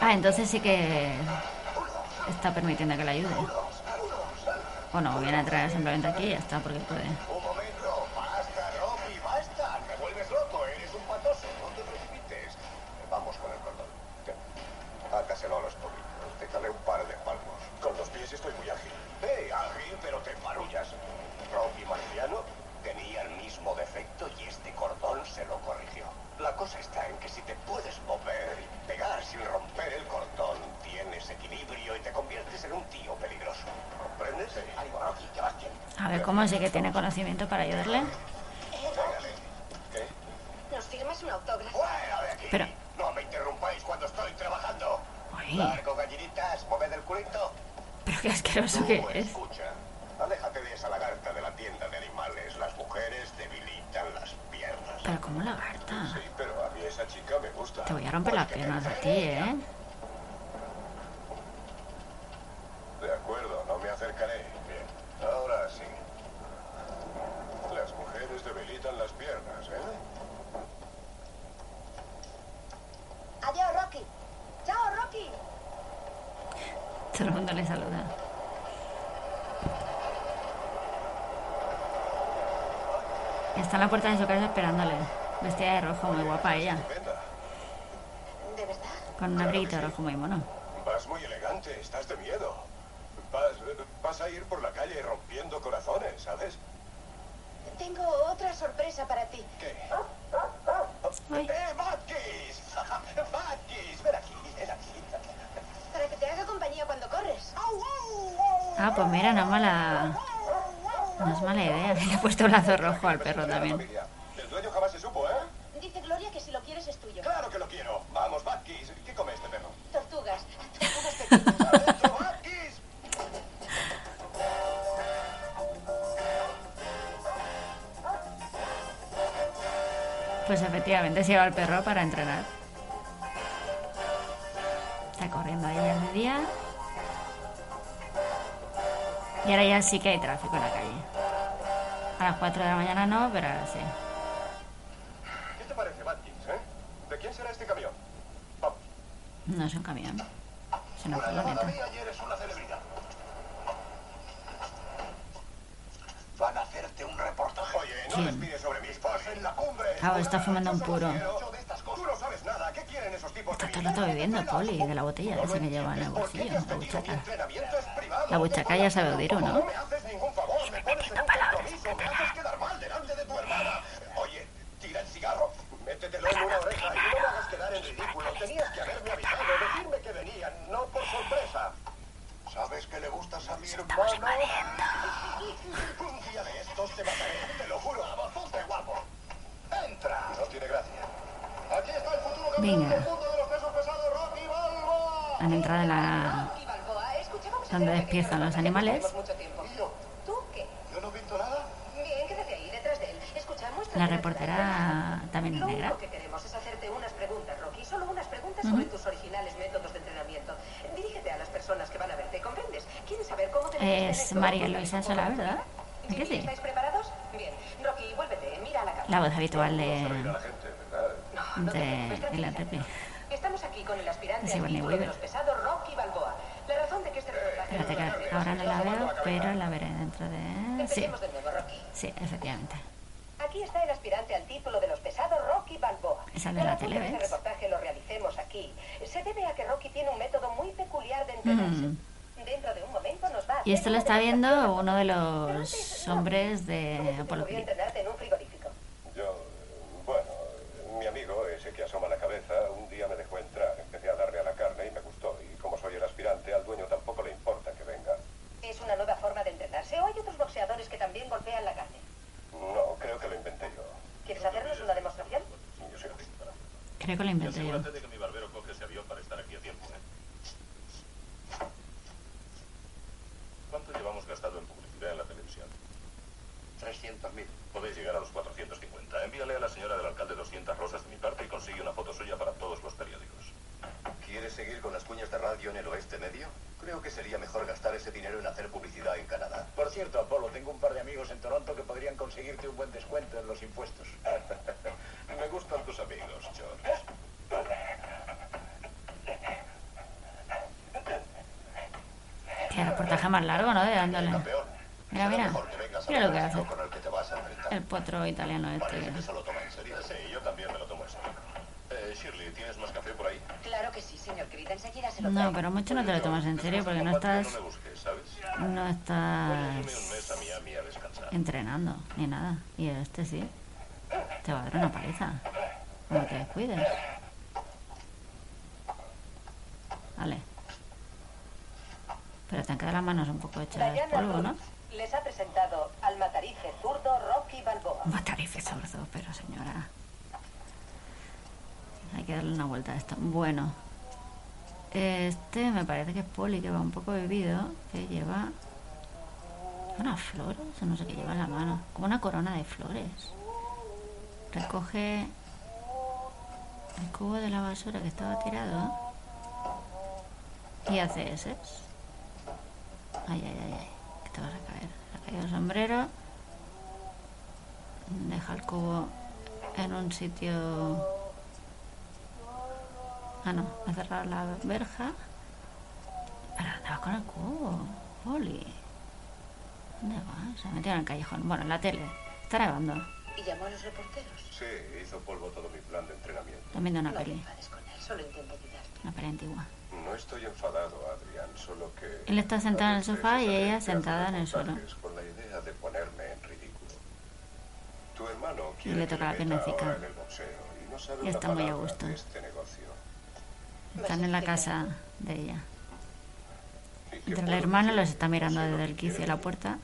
Ah, entonces sí que está permitiendo que le ayude. O no, viene a traer simplemente aquí y ya está, porque puede. Para ayudarle. ¿Qué? ¿Nos firmas un autógrafo? Fuera de aquí. Pero, No me interrumpáis cuando estoy trabajando. Ay. Largo, gallinitas, moved el culito. pero qué asqueroso que es. Escucha, aléjate de esa lagarta de la tienda de animales. Las mujeres debilitan las piernas. Pero como lagarta. Sí, pero a mí esa chica me gusta. Te voy a romper las piernas a ti, ¿eh? De acuerdo, no me acercaré. Bien, ahora sí. Las mujeres debilitan las piernas, ¿eh? Adiós, Rocky. Chao, Rocky. Todo el mundo le saluda. Está en la puerta de su casa esperándole. Vestida de rojo, muy guapa ella. ¿De verdad? Rojo muy mono. Vas muy elegante, estás de miedo. Vas, vas a ir por la calle rompiendo corazones, ¿sabes? Tengo otra sorpresa para ti. ¿Qué? Ay. ¡Eh, Matkis! ¡Matkis! Ven aquí, ven aquí. Para que te haga compañía cuando corres. Ah, pues mira, no es mala. No es mala idea. Le he puesto un lazo rojo al perro también. Perro para entrenar. Está corriendo ahí ya de día. Y ahora ya sí que hay tráfico en la calle. A las 4 de la mañana no, pero ahora sí. ¿Qué te parece, Matkins, eh? ¿De quién será este camión? Vamos. No es un camión. Es una furgoneta. ayer es una celebridad. Van a hacerte un reportaje. Oye, no ¿Quién? les pides sobre mis pos en la cumbre. Claro, está fumando un puro. Yo de estas cosas. Tú no sabes nada. ¿Qué quieren esos tipos? Está todo el rato bebiendo poli de la botella que lleva en el bolsillo, la buchaca. La buchaca ya sabe Odiru, ¿no? me haces ningún favor. Me pones en un Balboa. Han entrado en la... donde despiertan los animales. La reportera también es negra. único que queremos es hacerte unas preguntas, Rocky. Solo unas preguntas Ujú. sobre tus originales métodos de entrenamiento. Dirígete a las personas que van a Es María Luisa Sola, ¿verdad? ¿A que sí? ¿Estáis preparados? Bien. Rocky, vuélvete, mira a la. La voz habitual de. De la Pepe. Estamos aquí con el aspirante Sigourney título de los pesados Rocky Balboa. La razón de que este reportaje... Espérate que ahora no la veo, pero la veré dentro de... Sí, Empecemos de nuevo, Rocky. sí, efectivamente. Aquí está el aspirante al título de los pesados Rocky Balboa. Esa de la razón tele, que ¿ves? Este reportaje lo realicemos aquí se debe a que Rocky tiene un método muy peculiar de entrenarse. Mm. Dentro de un momento nos va a Y esto lo está viendo uno de los hombres de Apollo Creed. entrenarte en un frigorífico. Yo, eh, bueno, mi amigo, ese que asoma la cabeza, un día me dejó entrar. Empecé a darle a la carne y me gustó. Y como soy el aspirante, al dueño tampoco le importa que venga. Es una nueva forma de entrenarse. ¿O hay otros boxeadores que también golpean la carne? No, creo que lo inventé yo. ¿Quieres hacernos una demostración? Yo soy Creo que lo inventé yo. Asegúrate de que mi barbero coge ese avión para estar aquí a tiempo. ¿eh? ¿Cuánto llevamos gastado en publicidad en la televisión? 300.000. Podéis llegar a los 450. Envíale a la señora del alcalde 200 rosas de mi parte y consigue una foto suya para todos los periódicos. ¿Quieres seguir con las cuñas de radio en el oeste medio? Creo que sería mejor gastar ese dinero en hacer publicidad en Canadá. Por cierto, Apolo, tengo un par de amigos en Toronto que podrían conseguirte un buen descuento en los impuestos. Me gustan tus amigos, George. Qué reportaje más largo, ¿no? De dándole. Mira, mira. Mira lo que hace. El potro italiano este. Parece que se lo toma en serio. Sí, yo también me lo tomo en serio. Eh, Shirley, ¿tienes más café por ahí? Claro que sí, señor Creed. Enseguida se lo No, pero mucho no te lo tomas en serio porque no estás, No estás entrenando ni nada. Y este sí. Te va a dar una paliza. No te descuides. Vale. Pero te han quedado las manos un poco hechas de polvo, ¿no? Les ha presentado al matarife zurdo Rocky Balboa. Matarife sordo, pero señora. Hay que darle una vuelta a esto. Bueno. Este me parece que es Poli, que va un poco bebido, que lleva unas flores, o no sé qué lleva en la mano, como una corona de flores. Recoge el cubo de la basura que estaba tirado y hace ese. Ay, ay, ay, ay, que te vas a caer. Se ha caído el sombrero. Deja el cubo en un sitio. Ah, no, ha cerrado la verja. Pero ¿dónde vas con el cubo? Poli. ¿Dónde vas? Se ha metido en el callejón. Bueno, en la tele. Está nevando. ¿Y llamó a los reporteros? Sí, hizo polvo todo mi plan de entrenamiento. Están viendo una No peli. con él. Solo intento ayudarte. Una peli antigua. No estoy enfadado, Adrián, solo que... Él está sentado en el sofá y ella sentada en el suelo. Con la idea de ponerme en ridículo. Tu hermano Y le toca la boxeo y no sabe Y está muy a gusto. este. Están en la casa de ella. ¿Y qué Entre el hermano los está mirando desde el quicio de la puerta.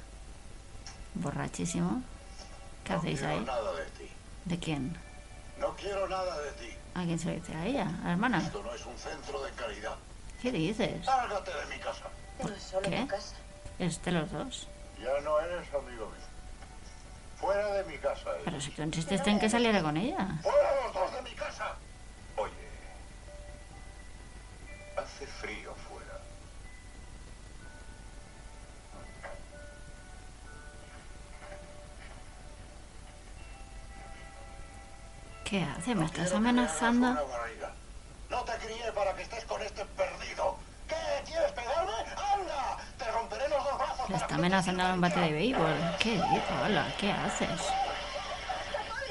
Borrachísimo. ¿Qué No hacéis ahí? nada de ti. ¿De quién? No quiero nada de ti. ¿A quién se lo dice? ¿A ella? ¿A la hermana? Esto no es un centro de caridad. ¿Qué dices? Lárgate de mi casa. No es solo ¿Qué? tu casa. Es de los dos. Ya no eres amigo mío. Fuera de mi casa. eres. Pero si tú insististe en que saliera con ella. Fuera los dos de mi casa. Oye, hace frío ¿Qué hace? ¿Me estás amenazando? No te crié para que estés con este perdido. ¿Qué? ¿Quieres pegarme? ¡Anda! Te romperé los dos brazos. Le está amenazando te a un bate de béisbol. ¿Qué dices? Hola, ¿qué haces?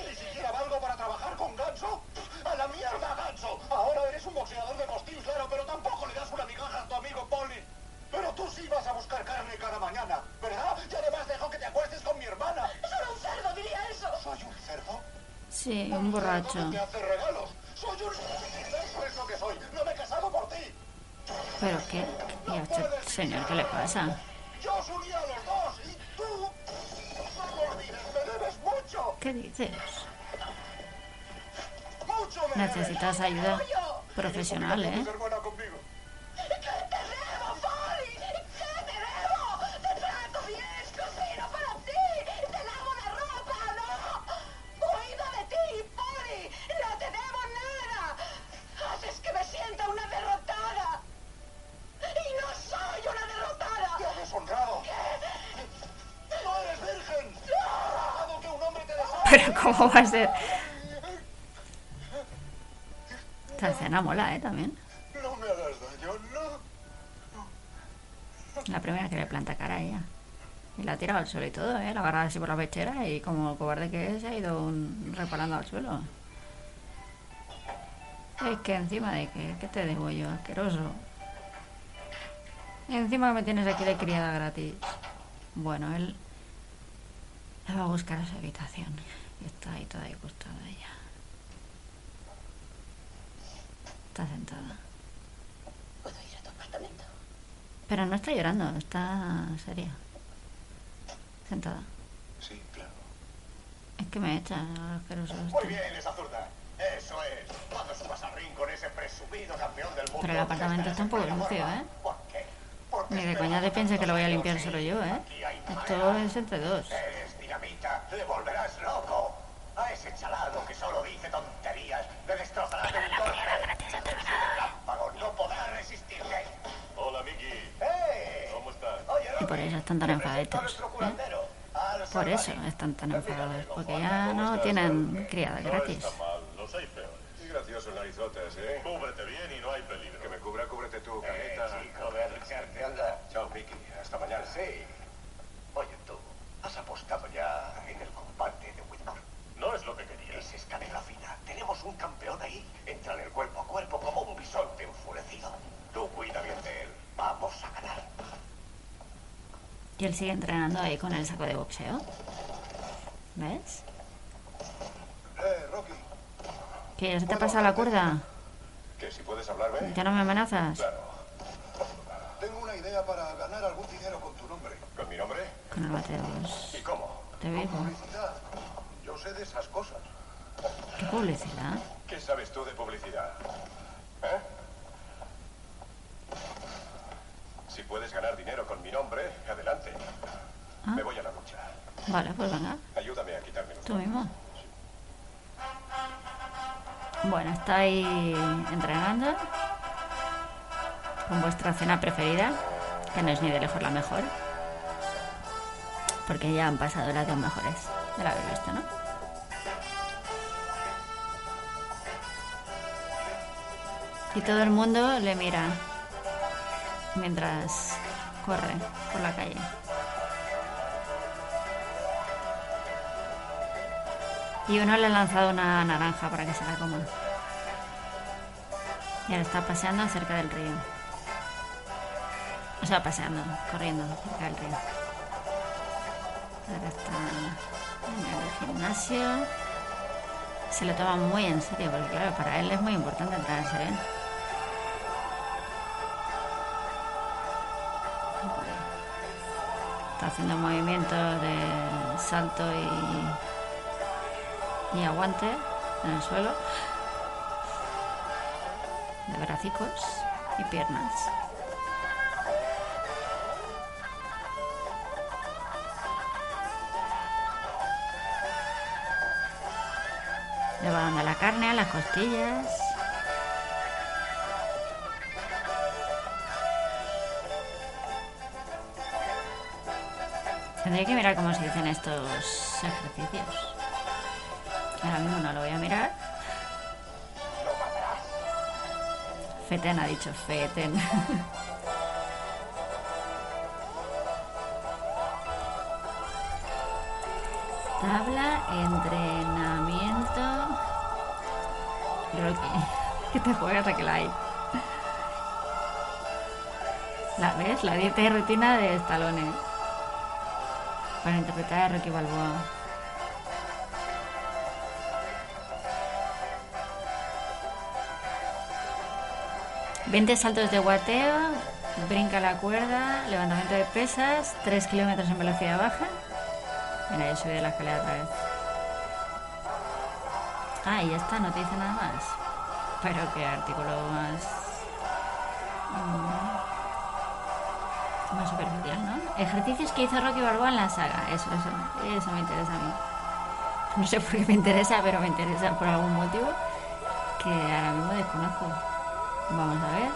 ¿Ni siquiera valgo para trabajar con Ganso? ¡A la mierda, Ganso! Ahora eres un boxeador de postín, claro, pero tampoco le das una migaja a tu amigo Poli. Pero tú sí vas a buscar carne cada mañana, ¿verdad? Y además dejo que te acuestes con mi hermana. ¡Solo un cerdo diría eso! ¿Soy un cerdo? Sí, un borracho. ¿Pero qué? ¿Y a este señor qué le pasa? ¿Qué dices? Necesitas ayuda profesional, ¿eh? ¿cómo va a ser? Esta escena mola, ¿eh? También. No me hagas daño, no. La primera que le planta cara a ella. Y la ha tirado al suelo y todo, ¿eh? La agarra así por la pechera y como cobarde que es, ha ido un- reparando al suelo. Es que encima de que, ¿qué te digo yo? Asqueroso. Y encima que me tienes aquí de criada gratis. Bueno, él le va a buscar a su habitación. Está ahí toda disgustada ella. Está sentada. ¿Puedo ir a tu apartamento? Pero no está llorando, está seria. Sentada. Sí, claro. Es que me echa asqueroso Muy bien, esa zurda. Eso es. Cuando subas al ring con ese presumido campeón del mundo. Pero el apartamento está un poco sucio, ¿eh? ¿Por qué? Porque Ni de coña te piensa que lo voy a limpiar solo yo, ¿eh? Esto es entre dos. eres dinamita, le volverás loco. Que solo dice tonterías, le destrozarás de un golpe. No podrá resistirle. Hola, Miki. ¡Eh! ¿Cómo estás? Oye, Y por eso están tan ¿eh? Al Por eso están tan enfadados. Porque ya no tienen criada gratis. No está mal, los hay peores. Y gracioso narizotas, ¿eh? Cúbrete bien y no hay peligro. Que me cubra, cúbrete tú, Eh, careta. chico, a ducharte, anda. Chao, Mickey. Hasta mañana. Sí. Oye, tú, ¿has apostado ya en el combate de Whitmore? No es lo que quería. Es escalera fina. Tenemos un campeón ahí. Entra en el cuerpo a cuerpo como un bisonte enfurecido. Tú cuida bien de él. Vamos a ganar. Y él sigue entrenando ahí con el saco de boxeo. ¿Ves? Eh, Rocky. Que ya se te ha pasado la cuerda. Que si puedes hablarme. Ya no me amenazas. Claro. Tengo una idea para ganar algún dinero con tu nombre. ¿Con mi nombre? Con el los... ¿Y cómo? Te digo. Publicidad. Yo sé de esas cosas. ¿Qué publicidad? ¿Qué sabes tú de publicidad? ¿Eh? Si puedes ganar dinero con mi nombre, adelante. Ah. Me voy a la lucha. Vale, pues venga. Ayúdame a quitarme Tú mismo. Bueno, está ahí entrenando. Con vuestra cena preferida. Que no es ni de lejos la mejor. Porque ya han pasado las dos mejores. Ya la habéis visto, ¿no? Y todo el mundo le mira mientras corre por la calle. Y uno le ha lanzado una naranja para que se la coma. Y ahora está paseando cerca del río. O sea, paseando, corriendo cerca del río. Ahora está en el gimnasio. Se lo toma muy en serio, porque claro, para él es muy importante entrenarse bien. Haciendo movimientos de salto y, y aguante en el suelo. De bracicos y piernas. Le la carne a las costillas. Tendría que mirar cómo se dicen estos ejercicios. Ahora mismo no lo voy a mirar. Feten ha dicho Feten. Tabla, entrenamiento. Rocky. Que te juegas a que la hay. ¿La ves? La dieta y rutina de Stallone. Para interpretar a Rocky Balboa. Veinte saltos de guateo, brinca la cuerda, levantamiento de pesas, 3 kilómetros en velocidad baja. Mira, yo subí de la escalera otra vez. Ah, y ya está, no te dice nada más. Pero qué artículo más. mm, más superficial, ¿no? Ejercicios que hizo Rocky Balboa en la saga. Eso, eso. Eso me interesa a mí. No sé por qué me interesa, pero me interesa por algún motivo que ahora mismo desconozco. Vamos a ver.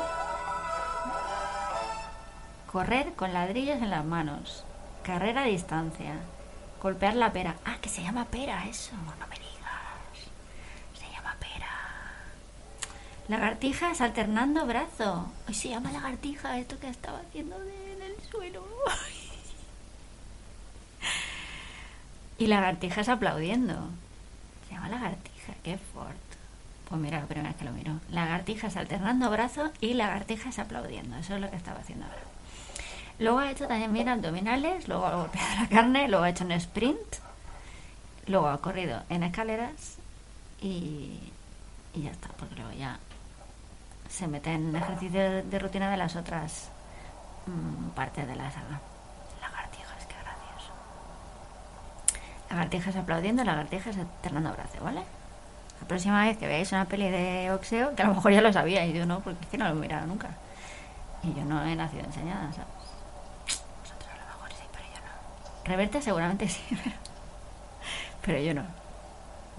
Correr con ladrillos en las manos. Carrera a distancia. Golpear la pera. Ah, que se llama pera eso. No me digas. Se llama pera. Lagartijas alternando brazo. Ay, se llama lagartija esto que estaba haciendo de- suelo. y lagartijas aplaudiendo. Se llama lagartija, qué fuerte. Pues mira, la primera vez que lo miro. Lagartijas alternando brazos y lagartijas aplaudiendo. Eso es lo que estaba haciendo ahora. Luego ha hecho también bien abdominales, luego ha golpeado la carne, luego ha hecho un sprint, luego ha corrido en escaleras y, y ya está, porque luego ya se mete en ejercicio de rutina de las otras mm, partes de la saga. Lagartijas, qué gracioso. Lagartijas aplaudiendo, lagartijas alternando brazos, ¿vale? La próxima vez que veáis una peli de boxeo, que a lo mejor ya lo sabíais, yo no, porque es que no lo he mirado nunca. Y yo no he nacido enseñada. Vosotros a lo mejor sí, pero yo no. Reverte seguramente sí, pero, pero yo no.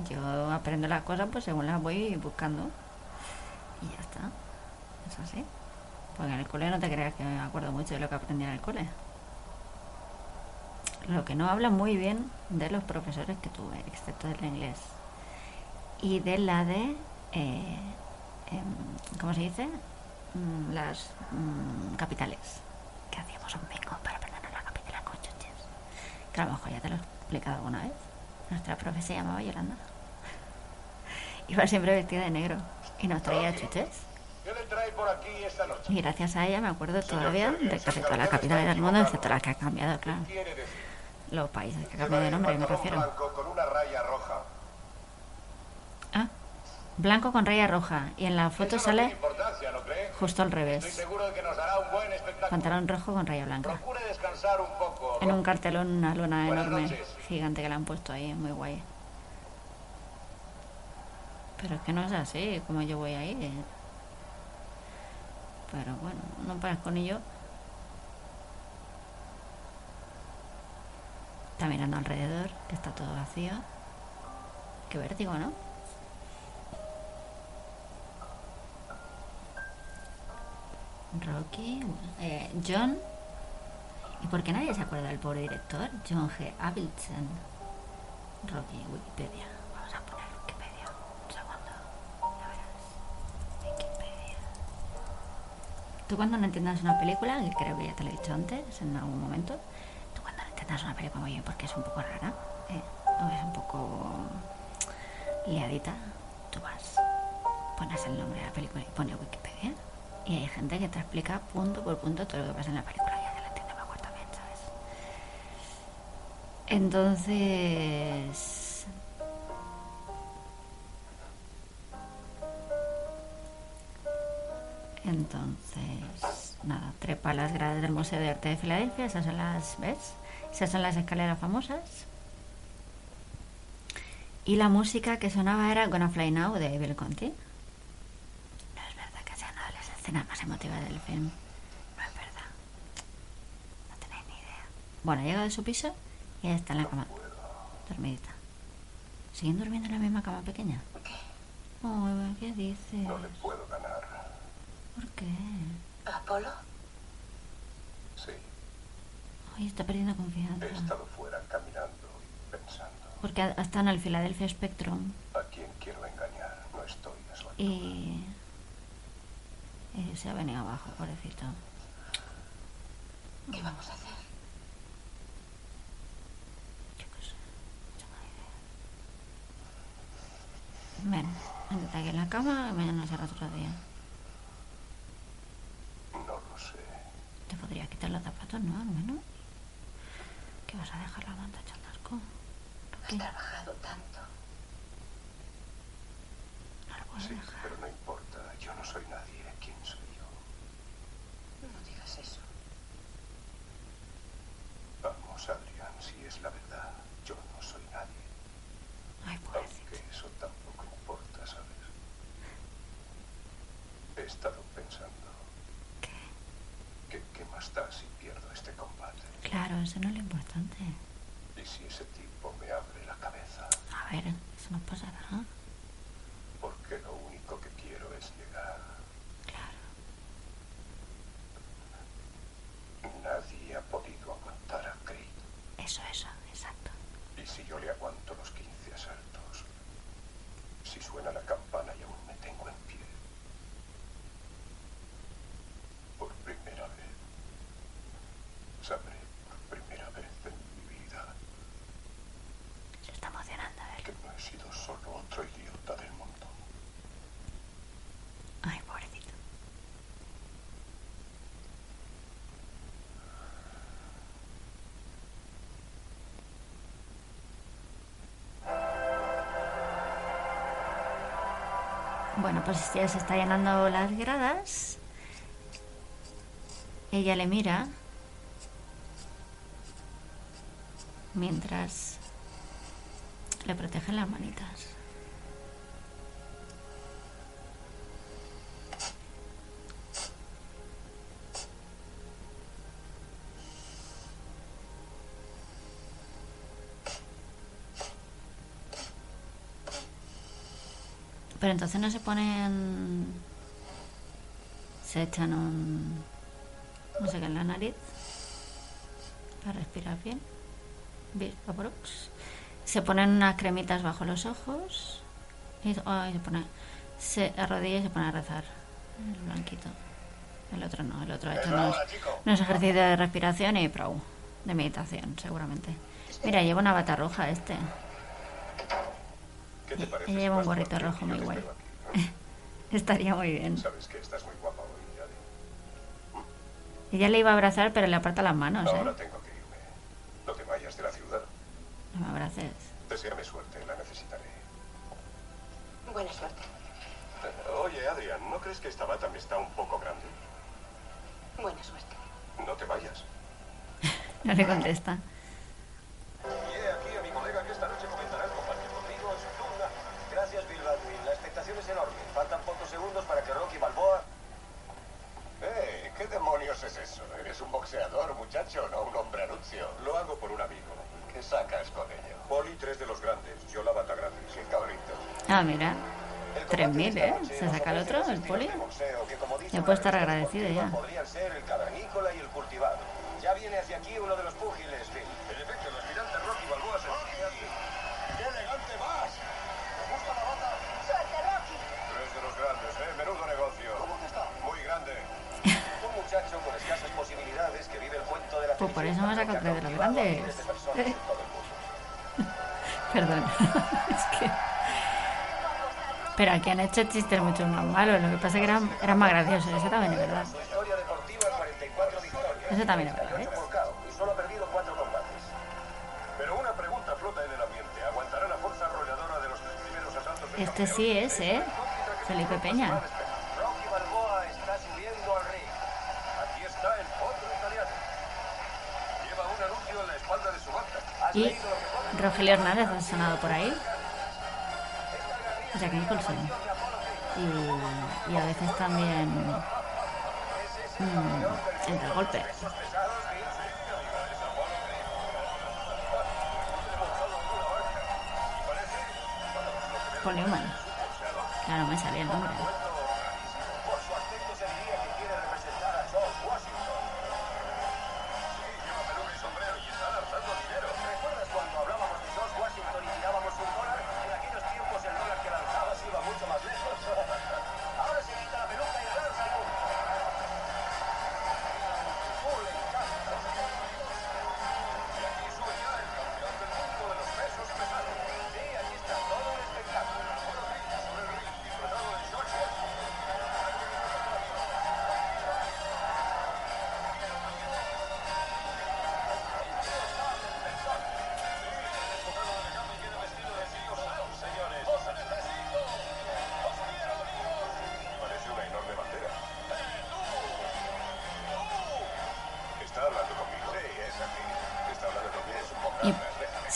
Yo aprendo las cosas pues según las voy buscando. Y ya está. Es así. Porque en el cole no te creas que me acuerdo mucho de lo que aprendí en el cole. Lo que no habla muy bien de los profesores que tuve, excepto del inglés. Y de la de... eh, em, ¿Cómo se dice? Mm, las mm, capitales. Que hacíamos un bingo para aprender la capital con chuches. Que a lo mejor ya te lo he explicado alguna vez. Nuestra profe se llamaba Yolanda. Iba siempre vestida de negro y nos traía chuches. Y gracias a ella me acuerdo todavía de casi todas las capitales del mundo, excepto las que ha cambiado, claro. Los países que ha cambiado de nombre, me refiero. blanco con una raya roja. Ah, blanco con raya roja. Y en la foto sale justo al revés. Pantalón rojo con raya blanca. En un cartelón, una luna Buenas enorme, gigante que le han puesto ahí, muy guay. Pero es que no es así, como yo voy ahí. Pero bueno, no parezco ni yo. Está mirando alrededor, que está todo vacío. Qué vértigo, ¿no? Rocky, eh, John. ¿Y por qué nadie se acuerda del pobre director? John G. Avildsen. Rocky, Wikipedia. Tú cuando no entiendas una película, que creo que ya te lo he dicho antes, en algún momento, tú cuando no entiendas una película bien porque es un poco rara, ¿eh? o es un poco liadita, tú vas, pones el nombre de la película y pones Wikipedia. Y hay gente que te explica punto por punto todo lo que pasa en la película. Ya te lo entiende mejor también, ¿sabes? Entonces... Entonces, nada, trepa las gradas del Museo de Arte de Filadelfia, esas son las, ¿ves? Esas son las escaleras famosas. Y la música que sonaba era Gonna Fly Now de Bill Conti. No es verdad que sea una de las escenas más emotivas del film. No es verdad. No tenéis ni idea. Bueno, ha llegado de su piso y ya está en la cama. Dormidita. ¿Siguen durmiendo en la misma cama pequeña? Ay, ¿qué dices? No le puedo. ¿Por qué? ¿Apolo? Sí, Ay, está perdiendo confianza. he estado fuera caminando y pensando. Porque en el Philadelphia Spectrum ¿A quién quiero engañar? No estoy a su altura. y... y se ha venido abajo, pobrecito. ¿Qué vamos a hacer? Yo qué sé, no tengo idea. Ven, métete aquí en la cama y mañana será otro día. No lo sé. Te podrías quitar los zapatos, ¿no? Al menos. ¿Qué vas a dejar la manta hecha un asco? Has trabajado tanto. No lo puedo Sí, dejar. pero no importa. Yo no soy nadie. ¿Quién soy yo? No digas eso. Vamos, Adrián, si es la verdad. Yo no soy nadie. Ay, pobrecito. Aunque eso tampoco importa, ¿sabes? He estado pensando. ¿Qué? ¿Qué, más da si pierdo este combate? Claro, eso no es lo importante. ¿Y si ese tipo me abre la cabeza? A ver, eso nos pasará. Porque lo único que quiero es llegar. Claro. Nadie ha podido aguantar a Creed. Eso, eso, exacto. Bueno, pues ya se está llenando las gradas. Ella le mira mientras le protege las manitas. Entonces no se ponen. Se echan un. No sé qué en la nariz. Para respirar bien. Bien. Se ponen unas cremitas bajo los ojos. Y ay, se pone. Se arrodilla y se pone a rezar. El blanquito. El otro no, el otro ha hecho unos, unos ejercicios de respiración y pro. De meditación, seguramente. Mira, lleva una bata roja este. ¿Qué te parece? Un gorrito rojo muy te guay. Estaría muy bien. ¿no? Sabes que estás muy guapa hoy, Ali. Ella le iba a abrazar, pero le aparta las manos, Ahora ¿eh? tengo que irme. No te vayas de la ciudad. No me abraces. Deseame suerte, la necesitaré. Buena suerte. Oye, Adrian, ¿no crees que esta bata me está un poco grande? Buena suerte. No te vayas. No le contesta. Demonios es eso? ¿Eres un boxeador, muchacho, no un hombre anuncio? Lo hago por un amigo. ¿Qué sacas con ello? Poli, tres de los grandes. Yo la bata grande. Sí, cabrito. Ah, mira. 3.000, ¿eh? Se saca el otro, el poli. Ya puede estar agradecido ya. Podrían ser el cavernícola y el cultivado. Ya viene hacia aquí uno de los púgiles, Bill. Pues por eso me saca tres de los grandes. Perdón. es que. Pero aquí han hecho chistes mucho más malos. Lo que pasa es que eran, más graciosos. Eso también es verdad. Su historia deportiva, 44 victorias. Eso también es verdad, 38 ¿ves? por KO, y solo ha perdido cuatro combates. Pero una pregunta flota en el ambiente. ¿Aguantará la fuerza arrolladora de los tres primeros asaltos del Este sí es, ¿eh? Felipe Peña. Rocky Balboa está subiendo al ring. Aquí está el otro italiano. Lleva un anuncio en la espalda de su bata. Y Rogelio Hernández ha sonado por ahí. Jack Nicholson. Y, y a veces también. mm, entra el golpe. Paul Newman. Claro, me salía el nombre.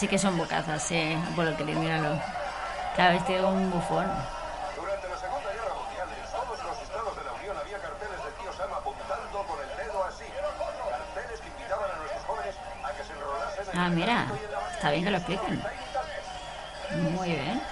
Sí que son bocazas, sí. Por lo que le míralo. Cada vestido un bufón. Durante la Segunda Guerra Mundial, en todos los estados de la Unión había carteles de tío Sam apuntando con el dedo así. Carteles que invitaban a nuestros jóvenes a que se enrolasen en Ah, mira. Está bien que lo expliquen. Muy bien.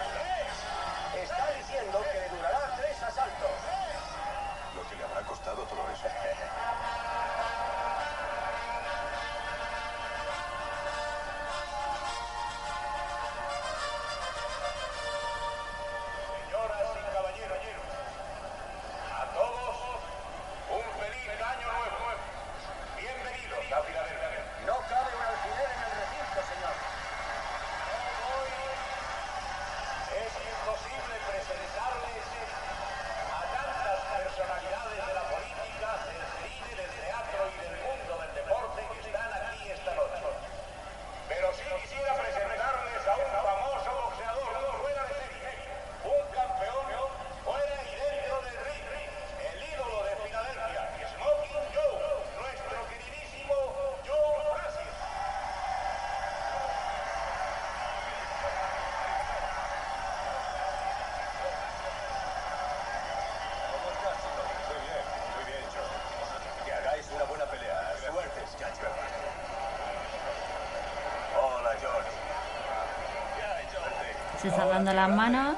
Se están dando las manos.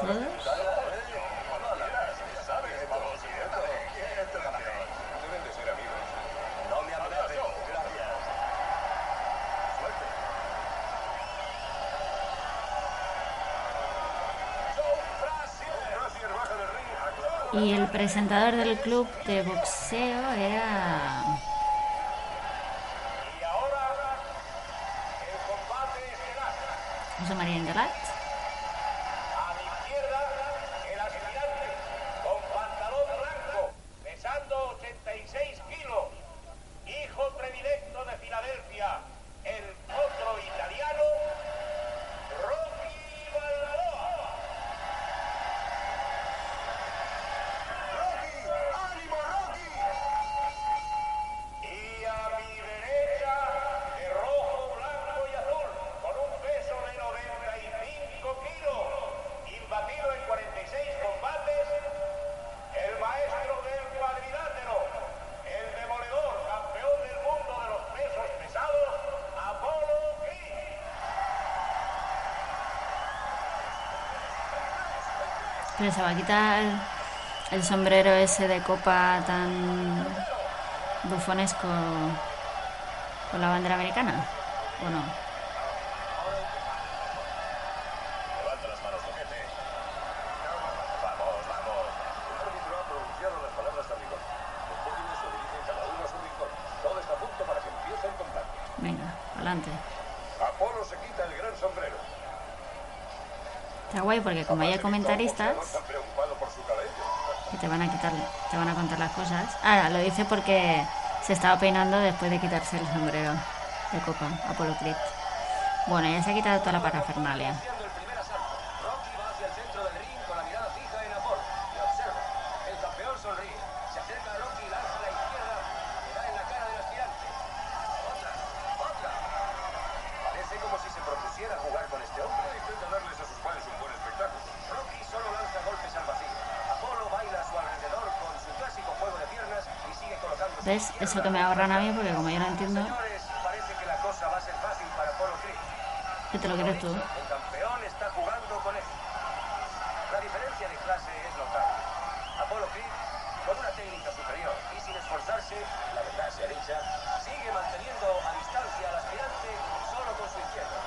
Todos. Y el presentador del club de boxeo era. Se va a quitar el sombrero ese de copa tan bufonesco con la bandera americana. ¿O no? Levanta las manos, toquete. Vamos, vamos. El árbitro ha pronunciado las palabras de rigor. Los jóvenes se dirigen cada uno a su rincón. Todo está a punto para que empiece el combate. Venga, adelante. Apolo se quita el gran sombrero. Está guay porque como hay comentaristas que te van a quitar, te van a contar las cosas. Ahora, lo dice porque se estaba peinando después de quitarse el sombrero de copa, Apolo Creed. Bueno, ya se ha quitado toda la parafernalia. Iniciando el primer asalto. Rocky va hacia el centro del ring con la mirada fija en Apolo. Y observa. El campeón sonríe. Se acerca a Rocky y lanza a la izquierda. Le da en la cara del aspirante. Otra. Otra. Parece como si se propusiera jugar con este hombre. Intenta darles a sus fans un buen espectáculo. Rocky solo lanza golpes al vacío. Apolo baila a su alrededor con su clásico juego de piernas y sigue ¿Ves? Eso que me ahorran a mí porque como yo no entiendo. ¿qué te lo quieres tú? El campeón está jugando con él. La diferencia de clase es notable. Apolo Creed, con una técnica superior y sin esforzarse, la verdad sea dicha, sigue manteniendo a distancia al aspirante solo con su izquierda.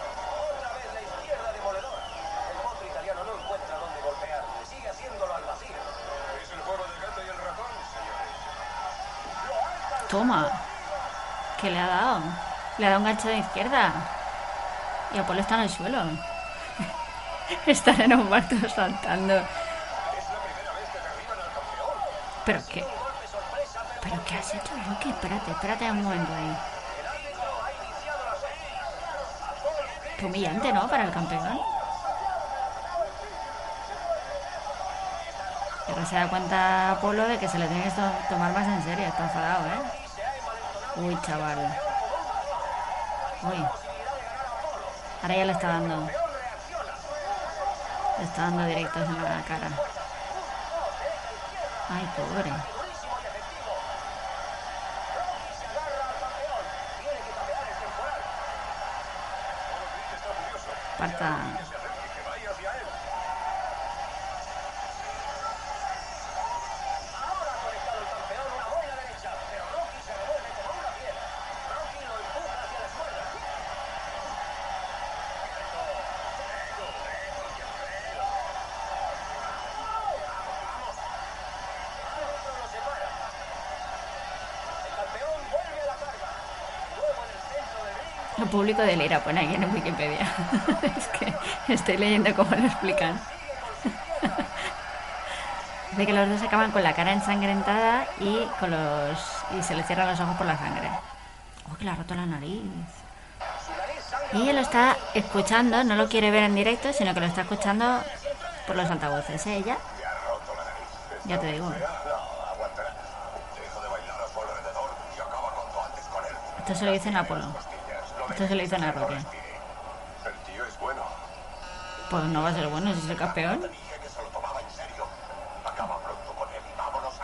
Otra vez la izquierda demoledora. El potro italiano no encuentra dónde golpear. Sigue haciéndolo al vacío. Es el juego del gato y el ratón, señores. Toma. ¿Qué le ha dado? Le ha dado un gancho de izquierda. Y Apolo está en el suelo. Están en un barco saltando. ¿Pero qué? ¿Pero qué has hecho, Rocky? Espérate, espérate un momento ahí. Qué humillante, ¿no? Para el campeón. Ahora se da cuenta Apolo de que se le tiene que to- tomar más en serio. Está enfadado, ¿eh? Uy, chaval. Uy. Ahora ya le está dando. Le está dando directos en la cara. Ay, pobre. Parta. Público de Lira pone aquí en Wikipedia. es que estoy leyendo cómo lo explican. Dice que los dos acaban con la cara ensangrentada y con los y se le cierran los ojos por la sangre. Oh, que le ha roto la nariz. Y ella lo está escuchando, no lo quiere ver en directo, sino que lo está escuchando por los altavoces. ¿eh? Ella, ya te digo. Esto se lo dicen Apolo. Esto se lo dicen a Roque. El tío es bueno. Pues no va a ser bueno si es el campeón.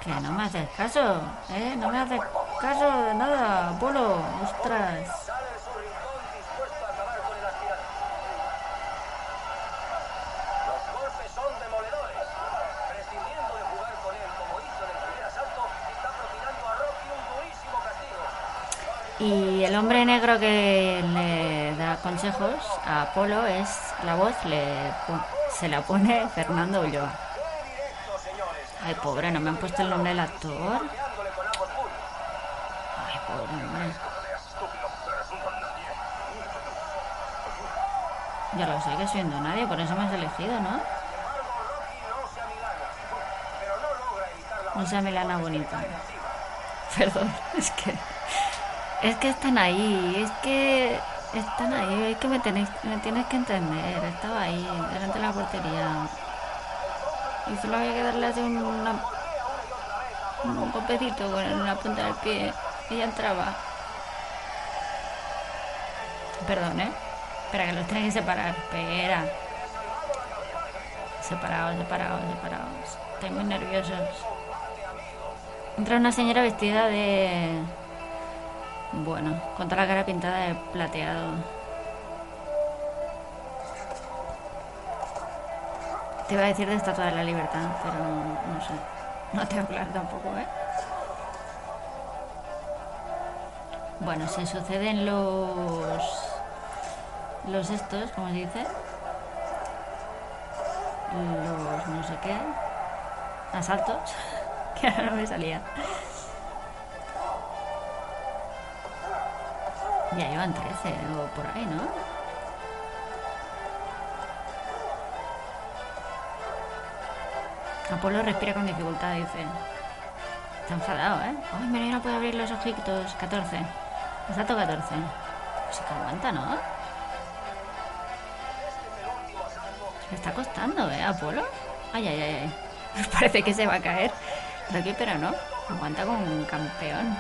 Que no me haces caso, ¿eh? No me haces caso de nada, Apolo. Ostras. Y el hombre negro que le da a Apolo es la voz, le se la pone Fernando Ulloa. Ay, pobre, no me han puesto el nombre del actor. Ay, pobre hombre. Ya lo sé que soy nadie, por eso me has elegido, ¿no? No sea Milana bonita. Perdón, es que. Es que están ahí, es que. Están ahí, es que me, tenéis, me tienes que entender. Estaba ahí, delante de la portería. Y solo había que darle así un, una, un golpecito con la punta del pie. Y ya entraba. Perdón, ¿eh? Espera, que los tenés que separar. Espera. Separados, separados, separados. Estoy muy nerviosos. Entra una señora vestida de... Bueno, con toda la cara pintada de plateado. Te iba a decir de Estatua de la Libertad, pero no sé. No te voy a hablar tampoco, ¿eh? Bueno, se suceden los... Los estos, ¿cómo se dice? Los no sé qué. Asaltos. Que ahora no me salía. Ya llevan 13 o por ahí, ¿no? Apolo respira con dificultad, dice. Está enfadado, ¿eh? Ay, mira, no puede abrir los ojitos. 14. Asalto 14. Pues sí que aguanta, ¿no? Le está costando, ¿eh? Apolo. Ay, ay, ay, ay. Parece que se va a caer. Rocky, pero no. Aguanta como un campeón.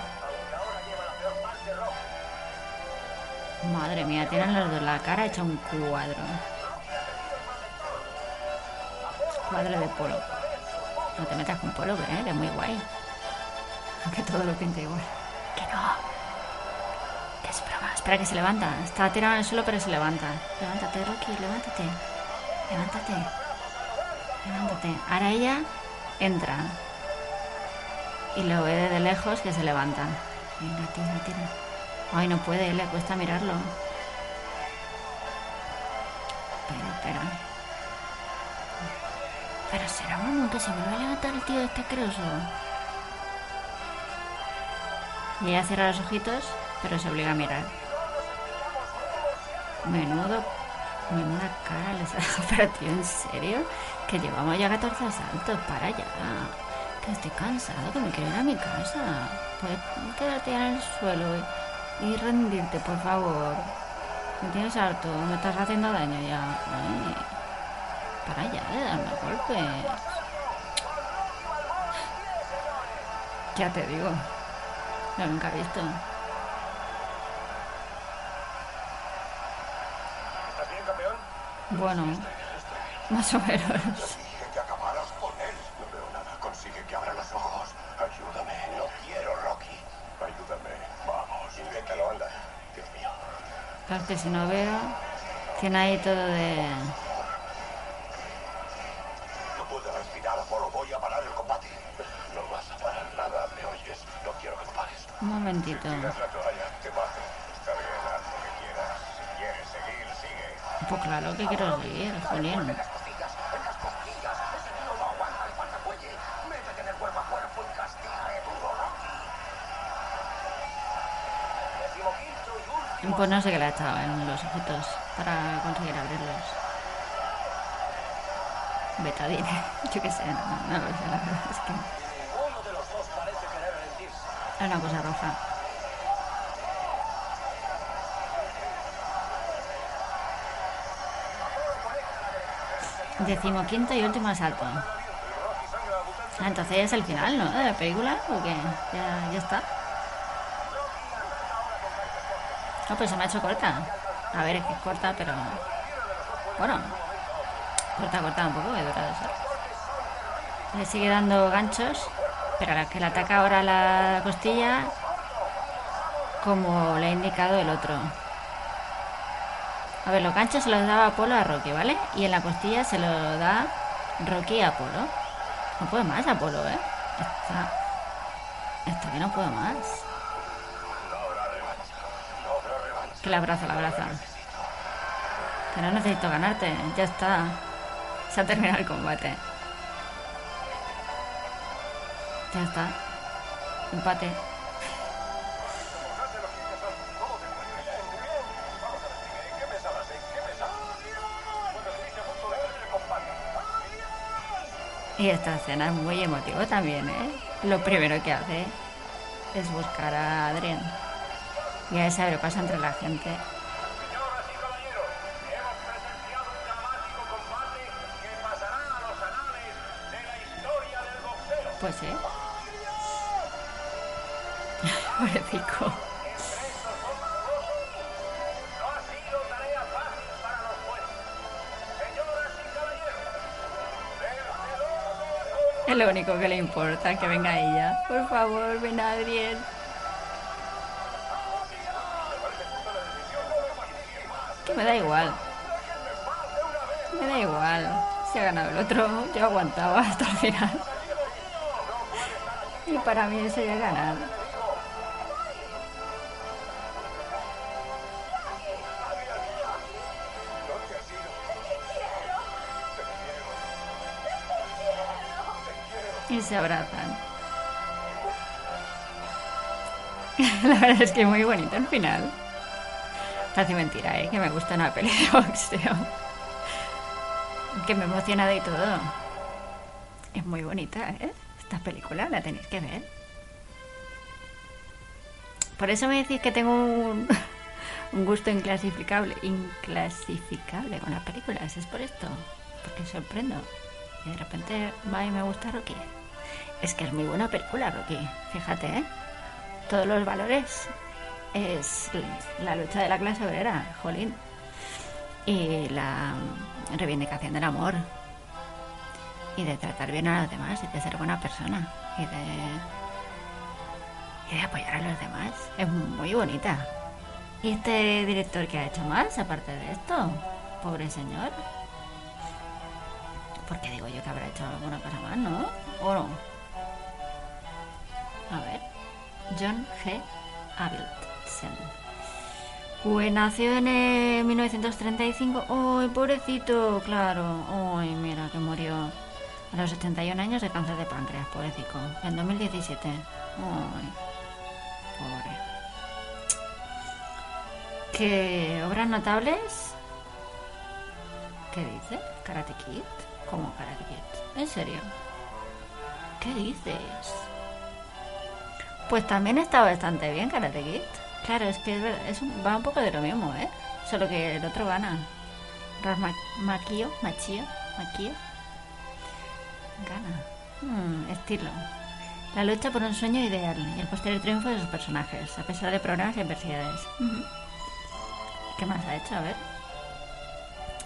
Madre mía, tienen los dos la cara hecha un cuadro. Cuadro de polo. No te metas con polo, que eres muy guay. Aunque todo lo pinta igual. Que no. Que es broma. Espera que se levanta. Está tirado en el suelo, pero se levanta. Levántate, Rocky, levántate. Levántate. Levántate. Ahora ella entra. Y lo ve de lejos que se levanta. Venga, tira, tira. Ay, no puede, le cuesta mirarlo. Espera, espera. Pero será un que se vuelve a levantar el tío este asqueroso. Y ella cierra los ojitos, pero se obliga a mirar. Menudo, menuda cara les ha pero tío, ¿en serio? Que llevamos ya 14 asaltos, para ya. Que estoy cansado, que me quiero ir a mi casa. Puedes quedarte en el suelo y, y rendirte, por favor. Me tienes harto, me estás haciendo daño ya. Ay, para ya de darme golpes. Ya te digo. Lo nunca he visto. ¿Estás bien, campeón? Bueno, más o menos. Dije que acabaras con él. No veo nada. Consigue que abra los ojos. Ayúdame. No quiero, Rocky. Ayúdame. Vamos. Inténtalo, anda. Dios mío. Claro que si no veo, tiene ahí todo de... No puedo respirar, Apolo. Voy a parar el combate. No vas a parar nada, ¿me oyes? No quiero que lo pares. Un momentito. Pues claro que quiero seguir, Julián. Pues no sé qué le ha echado en los ojitos para conseguir abrirlos. Betadine, yo qué sé, no, lo sé, la verdad es que es una cosa roja. Decimoquinto y último asalto. Ah, entonces es el final, ¿no? De la película, ¿o qué? Ya, ya está. No, pues se me ha hecho corta. A ver, es que es corta, pero... Bueno. Corta, corta un poco, que dura eso. Le sigue dando ganchos, pero a la que le ataca ahora la costilla, como le ha indicado el otro. A ver, los ganchos se los daba Apolo a Rocky, ¿vale? Y en la costilla se lo da Rocky a Apolo. No puede más Apolo, ¿eh? Está, está que no puede más. Ahora revancha. Que la abraza, la abraza. Que no necesito ganarte, ya está. Se ha terminado el combate. Ya está. Empate. Y esta escena es muy emotivo también, ¿eh? Lo primero que hace es buscar a Adrien. Y a ese paso entre la gente. Pues sí. Pobrecito. Es lo único que le importa, que venga ella. Por favor, ven Adrien. Me da igual. Me da igual. Si ha ganado el otro, yo aguantaba hasta el final. Y para mí eso ya ganar. Y se abrazan. La verdad es que muy bonito el final. Parece mentira, ¿eh? Que me gusta una peli de boxeo. Que me emociona de todo. Es muy bonita, ¿eh? Esta película la tenéis que ver. Por eso me decís que tengo un, un gusto inclasificable, inclasificable con las películas. Es por esto. Porque sorprendo. Y de repente va y me gusta Rocky. Es que es muy buena película, Rocky. Fíjate, ¿eh? Todos los valores es la lucha de la clase obrera, jolín. Y la reivindicación del amor. Y de tratar bien a los demás y de ser buena persona. Y de, y de apoyar a los demás. Es muy bonita. ¿Y este director que ha hecho más aparte de esto? Pobre señor. Porque digo yo que habrá hecho alguna cosa más, ¿no? ¿O no? A ver. John G. Pues nació en eh, 1935. ¡Ay, pobrecito! Claro. ¡Ay, mira, que murió a los 81 años de cáncer de páncreas, pobrecito. En 2017. ¡Ay! Pobre. ¿Qué obras notables? ¿Qué dice? ¿Karate Kid? ¿Cómo Karate Kid? ¿En serio? ¿Qué dices? Pues también está bastante bien Karate Kid. Claro, es que es un- va un poco de lo mismo, ¿eh? Solo que el otro gana. Ma- Makio, Machio, Makio. Gana. Hmm, estilo. La lucha por un sueño ideal y el posterior triunfo de sus personajes, a pesar de problemas y adversidades. ¿Qué más ha hecho? A ver.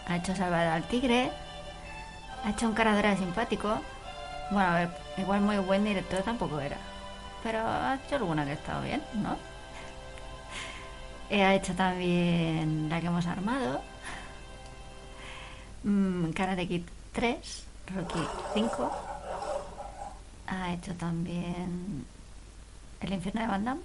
Ha hecho Salvar al Tigre. Ha hecho un caradura simpático. Bueno, a ver, igual muy buen director tampoco era. Pero ha hecho alguna que ha estado bien, ¿no? Ha hecho también la que hemos armado. Mm, Karate Kid 3, Rocky 5. Ha hecho también El infierno de Van Damme.